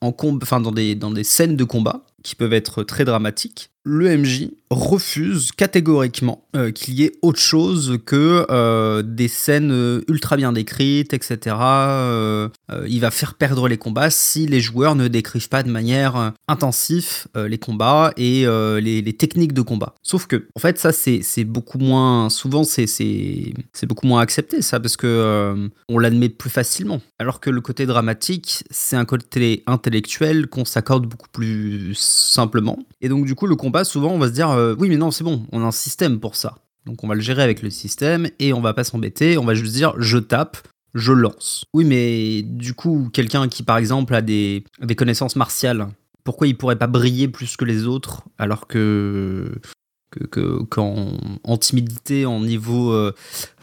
en dans, des, dans des scènes de combat qui peuvent être très dramatiques, le MJ refuse catégoriquement euh, qu'il y ait autre chose que euh, des scènes ultra bien décrites, etc. Euh, il va faire perdre les combats si les joueurs ne décrivent pas de manière intensive les combats et les, les, techniques de combat. Sauf que, en fait, ça, c'est beaucoup moins. Souvent, c'est beaucoup moins accepté, ça, parce que on l'admet plus facilement. Alors que le côté dramatique, c'est un côté intellectuel qu'on s'accorde beaucoup plus simplement. Et donc, du coup, le combat, souvent, on va se dire euh, oui, mais non, c'est bon, on a un système pour ça. Donc, on va le gérer avec le système et on va pas s'embêter. On va juste dire je tape, je lance. Oui, mais du coup, quelqu'un qui, par exemple, a des, des connaissances martiales, pourquoi il pourrait pas briller plus que les autres alors que que, que qu'en en timidité, en niveau, euh,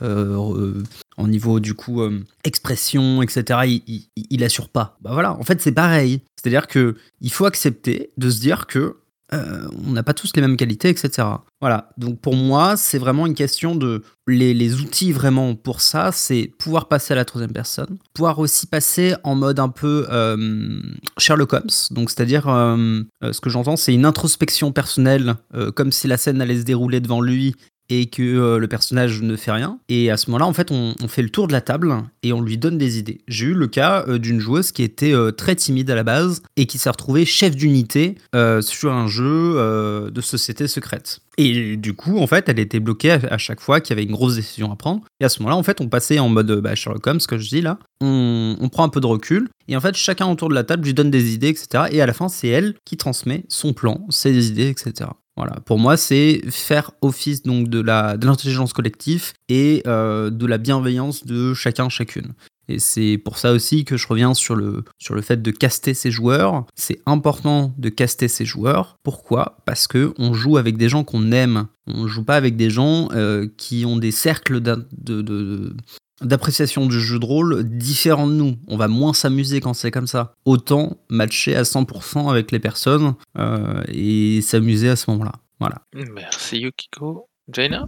euh, en niveau du coup expression, etc. Il, il, il, assure pas. Bah voilà, en fait c'est pareil. C'est-à-dire que il faut accepter de se dire que euh, on n'a pas tous les mêmes qualités, etc. Voilà, donc pour moi, c'est vraiment une question de les, outils vraiment pour ça, c'est pouvoir passer à la troisième personne, pouvoir aussi passer en mode un peu euh, Sherlock Holmes, donc c'est-à-dire euh, ce que j'entends, c'est une introspection personnelle, comme si la scène allait se dérouler devant lui et que euh, le personnage ne fait rien. Et à ce moment-là, en fait, on, fait le tour de la table et on lui donne des idées. J'ai eu le cas euh, d'une joueuse qui était euh, très timide à la base et qui s'est retrouvée chef d'unité sur un jeu de société secrète. Et du coup, en fait, elle était bloquée à, à chaque fois qu'il y avait une grosse décision à prendre. Et à ce moment-là, en fait, on passait en mode bah, Sherlock Holmes, ce que je dis là. On, on, prend un peu de recul. Et en fait, chacun autour de la table lui donne des idées, etc. Et à la fin, c'est elle qui transmet son plan, ses idées, etc. Voilà, pour moi, c'est faire office donc de la de l'intelligence collective et euh, de la bienveillance de chacun chacune. Et c'est pour ça aussi que je reviens sur le, fait de caster ses joueurs. C'est important de caster ses joueurs. Pourquoi? Parce que on joue avec des gens qu'on aime. On joue pas avec des gens euh, qui ont des cercles de, de d'appréciation du jeu de rôle différents de nous. On va moins s'amuser quand c'est comme ça. Autant matcher à 100% avec les personnes euh, et s'amuser à ce moment-là. Voilà. Merci Yukiko. Jaina?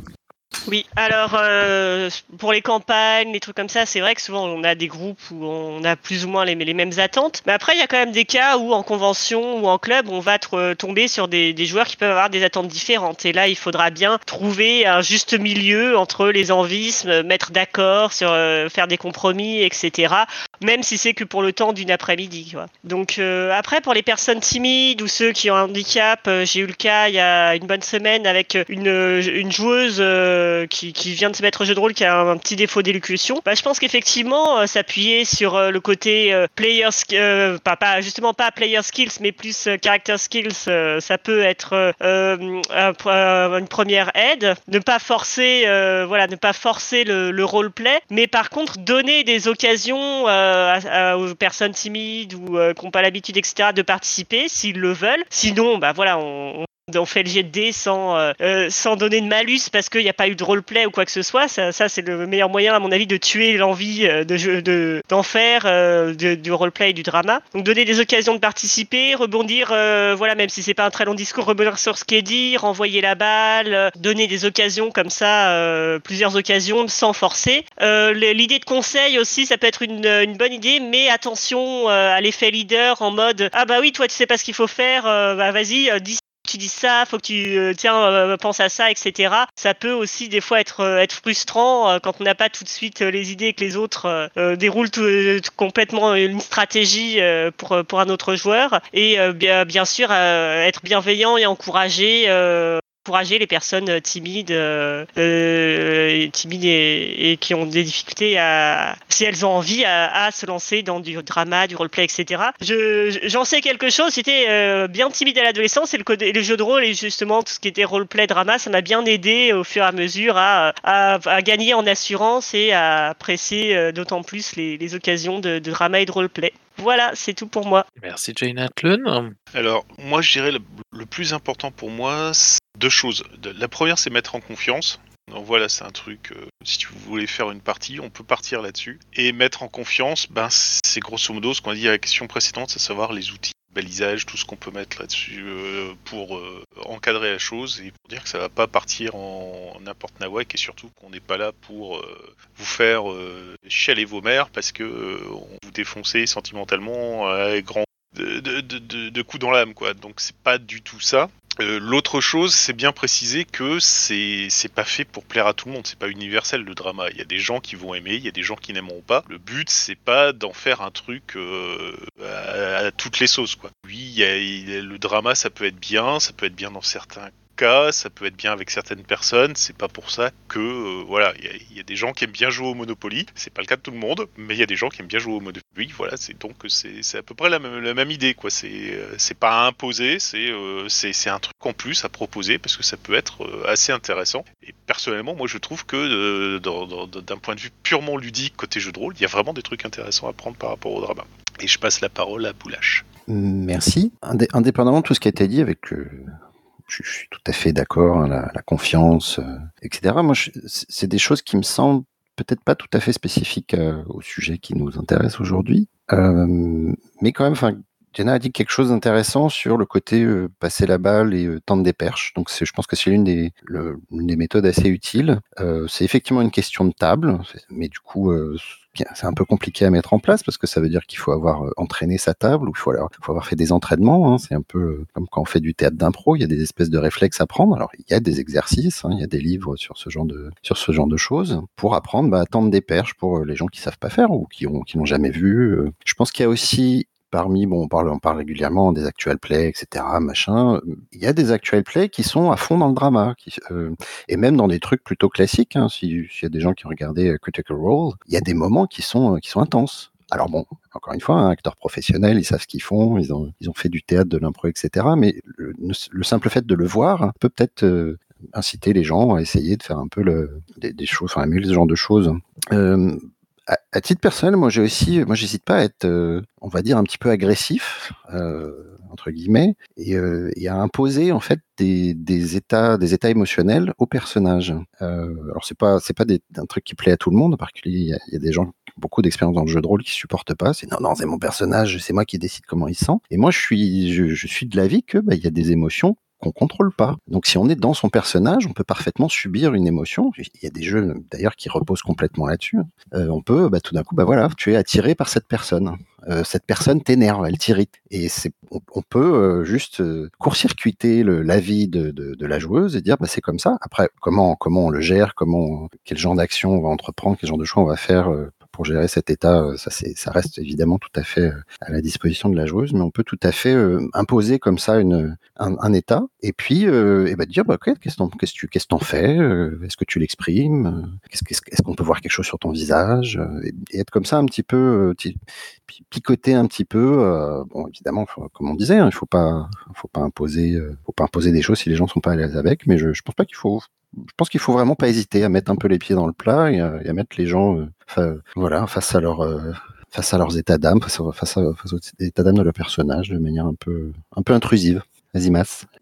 Oui, alors euh, pour les campagnes, les trucs comme ça, c'est vrai que souvent on a des groupes où on a plus ou moins les, les mêmes attentes. Mais après, il y a quand même des cas où en convention ou en club, on va tr- tomber sur des, joueurs qui peuvent avoir des attentes différentes. Et là, il faudra bien trouver un juste milieu entre les envies, se mettre d'accord sur euh, faire des compromis, etc. Même si c'est que pour le temps d'une après-midi. Donc euh, après, pour les personnes timides ou ceux qui ont un handicap, euh, j'ai eu le cas il y a une bonne semaine avec une, joueuse euh, qui, qui vient de se mettre au jeu de rôle qui a un, petit défaut d'élocution. Bah, je pense qu'effectivement, euh, s'appuyer sur euh, le côté euh, player, euh, pas, pas justement pas player skills, mais plus euh, character skills, euh, ça peut être euh, euh, euh, une première aide. Ne pas forcer, euh, voilà, ne pas forcer le, le roleplay, mais par contre donner des occasions euh, aux personnes timides ou euh, qui n'ont pas l'habitude, etc., de participer s'ils le veulent. Sinon, bah voilà, on on fait le jet de dés sans, euh, euh, sans donner de malus parce qu'il n'y a pas eu de roleplay ou quoi que ce soit. Ça, ça c'est le meilleur moyen, à mon avis, de tuer l'envie euh, de de, d'en faire euh, du roleplay et du drama. Donc donner des occasions de participer, rebondir, euh, voilà, même si c'est pas un très long discours, rebondir sur ce qui est dit, renvoyer la balle, euh, donner des occasions comme ça, plusieurs occasions sans forcer. L'idée de conseil aussi, ça peut être une, une bonne idée, mais attention à l'effet leader en mode ah bah oui, toi tu sais pas ce qu'il faut faire, bah vas-y, dis tu dis ça, faut que tu euh, tiens euh, pense à ça, etc. Ça peut aussi des fois être euh, être frustrant quand on n'a pas tout de suite les idées et que les autres déroulent complètement une stratégie pour pour un autre joueur. Et bien bien sûr être bienveillant et encourager. Encourager les personnes euh, timides, euh, euh, timides et, qui ont des difficultés à, si elles ont envie, à, se lancer dans du drama, du roleplay, etc. Je, j'en sais quelque chose. J'étais bien timide à l'adolescence et le, code- et le jeu de rôle et justement tout ce qui était roleplay, drama, ça m'a bien aidé au fur et à mesure à, à, gagner en assurance et à apprécier d'autant plus les, les occasions de, de drama et de roleplay. Voilà, c'est tout pour moi. Merci Jane Atlun. Alors, moi, je dirais le, le plus important pour moi, c'est deux choses. La première, c'est mettre en confiance. Donc voilà, c'est un truc, euh, si vous voulez faire une partie, on peut partir là-dessus. Et mettre en confiance, ben, c'est grosso modo ce qu'on a dit à la question précédente, c'est savoir les outils, balisage, tout ce qu'on peut mettre là-dessus euh, pour euh, encadrer la chose et pour dire que ça va pas partir en n'importe nawak et surtout qu'on n'est pas là pour euh, vous faire chialer vos mères parce que on vous défoncer sentimentalement à grand de, coups dans l'âme quoi. Donc c'est pas du tout ça. Euh, L'autre chose, c'est bien préciser que c'est pas fait pour plaire à tout le monde, c'est pas universel le drama. Il y a des gens qui vont aimer, il y a des gens qui n'aimeront pas. Le but, c'est pas d'en faire un truc euh, à, toutes les sauces quoi. Oui, le drama, ça peut être bien, ça peut être bien dans certains cas, ça peut être bien avec certaines personnes. C'est pas pour ça que euh, voilà, il y, a- des gens qui aiment bien jouer au Monopoly. C'est pas le cas de tout le monde, mais il y a des gens qui aiment bien jouer au Monopoly. Voilà, c'est donc c'est à peu près la même, idée quoi. C'est euh, c'est pas à imposer, c'est euh, c'est c'est un truc en plus à proposer parce que ça peut être assez intéressant. Et personnellement, moi je trouve que d'un point de vue purement ludique côté jeu de rôle, il y a vraiment des trucs intéressants à prendre par rapport au drama. Et je passe la parole à Boulash. Merci. Indé- indépendamment de tout ce qui a été dit, avec, je, suis tout à fait d'accord, la, la confiance, euh, etc. Moi, c'est des choses qui me semblent peut-être pas tout à fait spécifiques euh, au sujet qui nous intéresse aujourd'hui, Euh, mais quand même. Jenna a dit quelque chose d'intéressant sur le côté euh, passer la balle et euh, tendre des perches. Donc, je pense que c'est l'une des, méthodes assez utiles. Euh, c'est effectivement une question de table, mais du coup, euh, c'est un peu compliqué à mettre en place parce que ça veut dire qu'il faut avoir entraîné sa table ou il faut, avoir fait des entraînements. hein. C'est un peu comme quand on fait du théâtre d'impro, il y a des espèces de réflexes à prendre. Alors il y a des exercices, hein, il y a des livres sur ce genre de sur ce genre de choses pour apprendre bah, à tendre des perches pour les gens qui savent pas faire ou qui ont qui n'ont jamais vu. Je pense qu'il y a aussi Parmi, bon, on parle, on parle régulièrement des actual plays, etc., machin. Il y a des actual plays qui sont à fond dans le drama, euh, et même dans des trucs plutôt classiques. Hein, si- S'il y a des gens qui ont regardé euh, Critical Role, il y a des moments qui sont, euh, qui sont intenses. Alors bon, encore une fois, un acteur professionnel, ils savent ce qu'ils font, ils ont, ils ont fait du théâtre, de l'impro, etc. Mais le, le simple fait de le voir hein, peut peut-être inciter les gens à essayer de faire un peu le, des, choses, enfin, émuler ce genre de choses. À, à titre personnel, moi j'ai aussi, moi j'hésite pas à être, euh, on va dire un petit peu agressif, euh, entre guillemets, et, euh, et à imposer en fait des, des états, des états émotionnels aux personnages. Euh, alors c'est pas, c'est pas des, un truc qui plaît à tout le monde. En particulier, il y, y a des gens beaucoup d'expérience dans le jeu de rôle qui supportent pas. C'est non, non, c'est mon personnage, c'est moi qui décide comment il se sent. Et moi, je suis, je, je suis de l'avis que bah, il y a des émotions qu'on contrôle pas. Donc si on est dans son personnage, on peut parfaitement subir une émotion. Il y a des jeux d'ailleurs qui reposent complètement là-dessus. Euh, on peut bah, tout d'un coup, bah voilà, tu es attiré par cette personne. Euh, cette personne t'énerve, elle t'irrite. Et c'est, on, peut euh, juste euh, court-circuiter le- la vie de, de, de la joueuse et dire bah c'est comme ça. Après comment comment on le gère, comment quel genre d'action on va entreprendre, quel genre de choix on va faire pour gérer cet état, euh, ça reste évidemment tout à fait euh, à la disposition de la joueuse, mais on peut tout à fait euh, imposer comme ça un, état et puis et bah dire bah qu'est-ce que tu qu'est-ce que t'en fais, est-ce que tu l'exprimes, est-ce qu'on peut voir quelque chose sur ton visage et, être comme ça un petit peu picoter un petit peu. bon évidemment faut- comme on disait, hein, il faut pas faut pas imposer faut pas imposer des choses si les gens sont pas à l'aise avec, mais je, je pense pas qu'il faut je pense qu'il faut vraiment pas hésiter à mettre un peu les pieds dans le plat et à, et à mettre les gens euh, voilà face à leur euh, face à leurs états d'âme, face, à- face, à- face aux états d'âme de leur personnage de manière un peu un peu intrusive.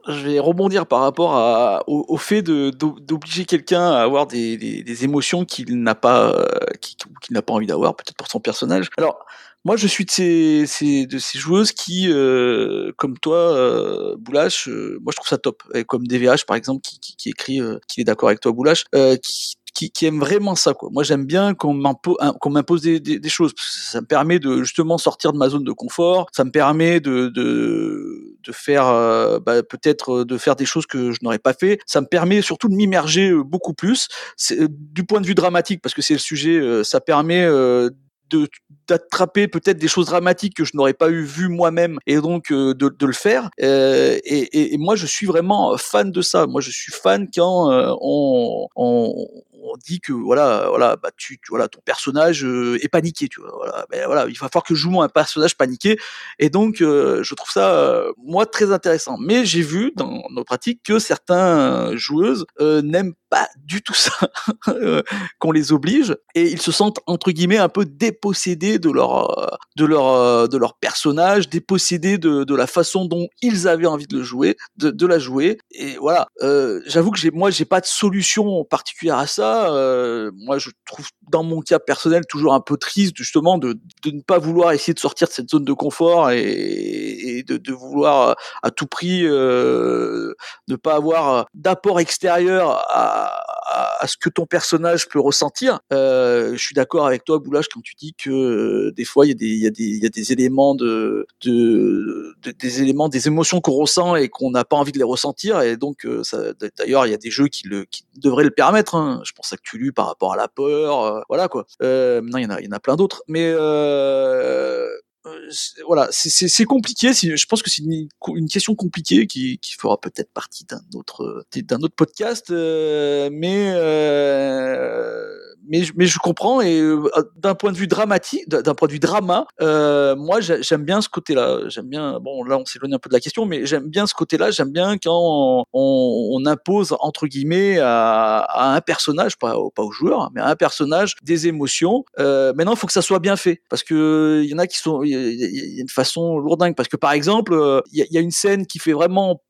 Je vais rebondir par rapport au, fait d'obliger quelqu'un à avoir des, émotions qu'il n'a pas, euh, qui- qu'il pas envie d'avoir, peut-être pour son personnage. Alors, moi, je suis de ces, joueuses qui, euh, comme toi, euh, Boulash, euh, moi, je trouve ça top. Comme DVH, par exemple, qui, qui, qui écrit qu'il est d'accord avec toi, Boulash, qui, qui, qui aime vraiment ça. Quoi. Moi, j'aime bien qu'on m'impo- qu'on m'impose des, des, choses. Ça me permet de justement sortir de ma zone de confort. Ça me permet de, de, de faire euh, bah, peut-être euh, de faire des choses que je n'aurais pas fait. Ça me permet surtout de m'immerger euh, beaucoup plus. Du point de vue dramatique, parce que c'est le sujet, ça permet euh, d'attraper peut-être des choses dramatiques que je n'aurais pas eu vu moi-même et donc euh, de, de le faire Euh, et, et, et moi je suis vraiment fan de ça moi je suis fan quand euh, on, on on dit que voilà voilà bah tu, voilà ton personnage euh, est paniqué tu vois voilà. Voilà il va falloir que je joue un personnage paniqué. Et donc euh, je trouve ça euh, moi très intéressant. Mais j'ai vu dans nos pratiques que certains joueuses n'aiment pas du tout ça qu'on les oblige. Et ils se sentent entre guillemets un peu dépossédés de leur de leur de leur personnage, dépossédés de, de la façon dont ils avaient envie de le jouer, de, de la jouer. Et voilà. J'avoue que j'ai moi j'ai pas de solution particulière à ça. Euh, moi je trouve dans mon cas personnel toujours un peu triste justement de, ne pas vouloir essayer de sortir de cette zone de confort et, de, vouloir à tout prix euh, ne pas avoir d'apport extérieur à, ce que ton personnage peut ressentir. Euh, je suis d'accord avec toi, Boulage, quand tu dis que des fois il y a des, éléments de, de, de- des émotions qu'on ressent et qu'on n'a pas envie de les ressentir. Et donc, d'ailleurs, il y a des jeux qui devraient le permettre. Hein. Je pense à Cthulhu par rapport à la peur, euh, voilà quoi. Euh, maintenant, il y en a, il y en a plein d'autres, mais euh, voilà, c'est- compliqué. Je pense que c'est une, une question compliquée qui, qui fera peut-être partie d'un autre d'un autre podcast, euh, mais euh, mais je- mais je comprends et euh, d'un point de vue dramatique, d'un point de vue drama, euh, moi j'ai- j'aime bien ce côté-là. J'aime bien. Bon, là on s'éloigne un peu de la question, mais j'aime bien ce côté-là. J'aime bien quand on, on- impose entre guillemets à, à un personnage, pas, pas au joueur, mais à un personnage des émotions. Euh, maintenant, il faut que ça soit bien fait parce que il y en a qui sont, il y, y a une façon lourdingue parce que par exemple, euh, il y, y a une scène qui fait vraiment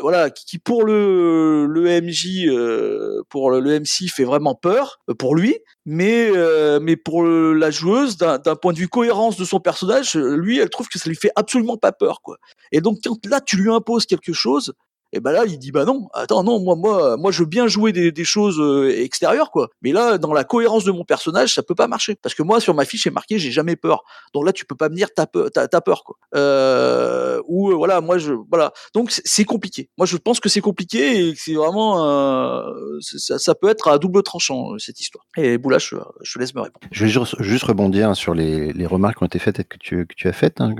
voilà, qui pour le, le MJ, euh, pour le, MC fait vraiment peur euh, pour lui, mais euh, mais pour la joueuse, d'un d'un point de vue cohérence de son personnage, euh, lui, elle trouve que ça lui fait absolument pas peur, quoi. Et donc quand là tu lui imposes quelque chose, et ben là il dit bah non, attends non, moi moi moi je veux bien jouer des, choses euh, extérieures quoi, mais là dans la cohérence de mon personnage ça peut pas marcher parce que moi sur ma fiche est marqué j'ai jamais peur, donc là tu peux pas me dire t'as peur, quoi. Euh, ou euh, voilà moi je voilà donc c'est, c'est compliqué. Moi je pense que c'est compliqué et que c'est vraiment c'est- ça, peut être à double tranchant cette histoire. Et Boula je, je laisse me répondre. Je vais juste, rebondir sur les, remarques qui ont été faites que tu, as faites, hein,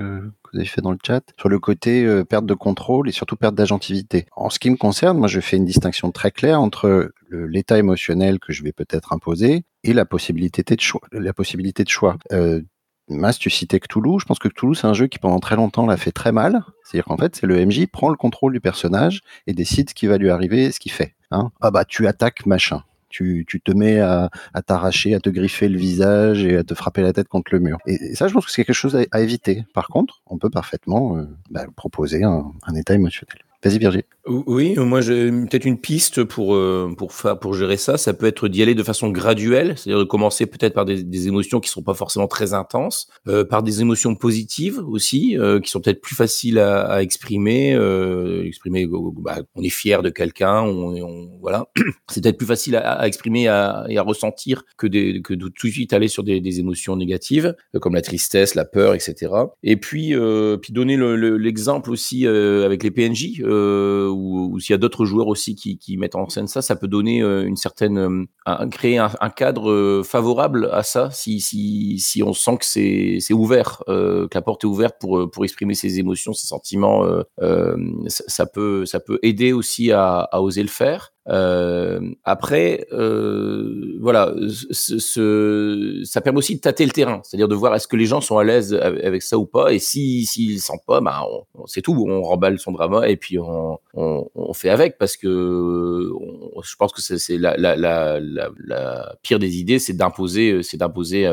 vous avez fait dans le chat, sur le côté euh, perte de contrôle et surtout perte d'agentivité. En ce qui me concerne, moi je fais une distinction très claire entre l'état émotionnel que je vais peut-être imposer et la possibilité de choix. La possibilité de choix. Euh, Mas, tu citais Cthulhu. Je pense que Cthulhu, c'est un jeu qui pendant très longtemps l'a fait très mal. C'est-à-dire qu'en fait, c'est le MJ prend le contrôle du personnage et décide ce qui va lui arriver, ce qu'il fait. Hein. Ah bah tu attaques machin. Tu, tu te mets à, à t'arracher, à te griffer le visage et à te frapper la tête contre le mur. Et, ça, je pense que c'est quelque chose à, à éviter. Par contre, on peut parfaitement euh, bah, proposer un, un état émotionnel. Vas-y. Oui, moi j'ai peut-être une piste pour euh, pour faire pour gérer ça. Ça peut être d'y aller de façon graduelle, c'est-à-dire de commencer peut-être par des, émotions qui sont pas forcément très intenses, euh, par des émotions positives aussi, euh, qui sont peut-être plus faciles à, à exprimer. Euh, exprimer, bah, on est fier de quelqu'un, on, on, voilà, c'est peut-être plus facile à, à exprimer à, et à ressentir que des, que de tout de suite aller sur des, des émotions négatives euh, comme la tristesse, la peur, etc. Et puis euh, puis donner l'exemple le, aussi avec les PNJ ou, ou s'il y a d'autres joueurs aussi qui, mettent en scène ça, ça peut donner euh, une certaine, euh, créer un, cadre euh, favorable à ça, si, on sent que c'est ouvert, euh, que la porte est ouverte pour, pour exprimer ses émotions, ses sentiments, ça, peut, ça peut aider aussi à oser le faire. Euh, après, euh, voilà, ce, ce, ça permet aussi de tâter le terrain, c'est-à-dire de voir est-ce que les gens sont à l'aise avec ça ou pas, et si s'ils sentent pas, bah, c'est tout, on remballe son drama et puis on, on, on fait avec parce que je pense que c'est la, la, la, la, pire des idées, c'est d'imposer, c'est d'imposer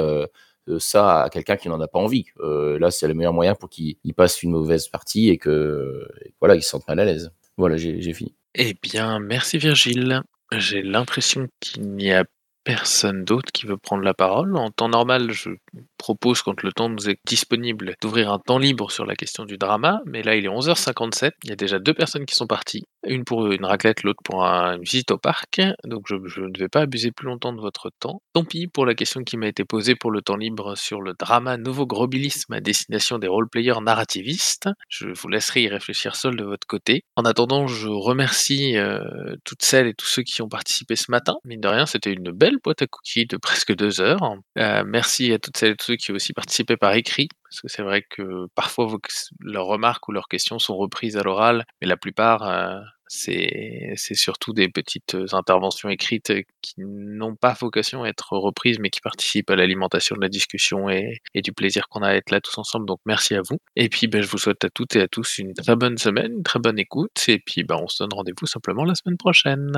euh, ça à quelqu'un qui n'en a pas envie. Euh, là, c'est le meilleur moyen pour qu'il passe une mauvaise partie et que voilà, il se sente mal à l'aise. Voilà, j'ai fini. Eh bien, merci Virgile. J'ai l'impression qu'il n'y a personne d'autre qui veut prendre la parole. En temps normal, je propose, quand le temps nous est disponible, d'ouvrir un temps libre sur la question du drama, mais là il est 11h57, il y a déjà deux personnes qui sont parties, une pour une raclette, l'autre pour un, une visite au parc, donc je, je, ne vais pas abuser plus longtemps de votre temps. Tant pis pour la question qui m'a été posée pour le temps libre sur le drama nouveau grobilisme à destination des roleplayers narrativistes. Je vous laisserai y réfléchir seul de votre côté. En attendant, je remercie euh, toutes celles et tous ceux qui ont participé ce matin. Mine de rien, c'était une belle boîte à cookies de presque deux heures. Euh, merci à toutes celles et tous ceux qui ont aussi participé par écrit, parce que c'est vrai que parfois leurs remarques ou leurs questions sont reprises à l'oral, mais la plupart, euh, c'est surtout des petites interventions écrites qui n'ont pas vocation à être reprises, mais qui participent à l'alimentation de la discussion et, et du plaisir qu'on a à être là tous ensemble. Donc merci à vous. Et puis ben, je vous souhaite à toutes et à tous une très bonne semaine, une très bonne écoute, et puis ben, on se donne rendez-vous simplement la semaine prochaine.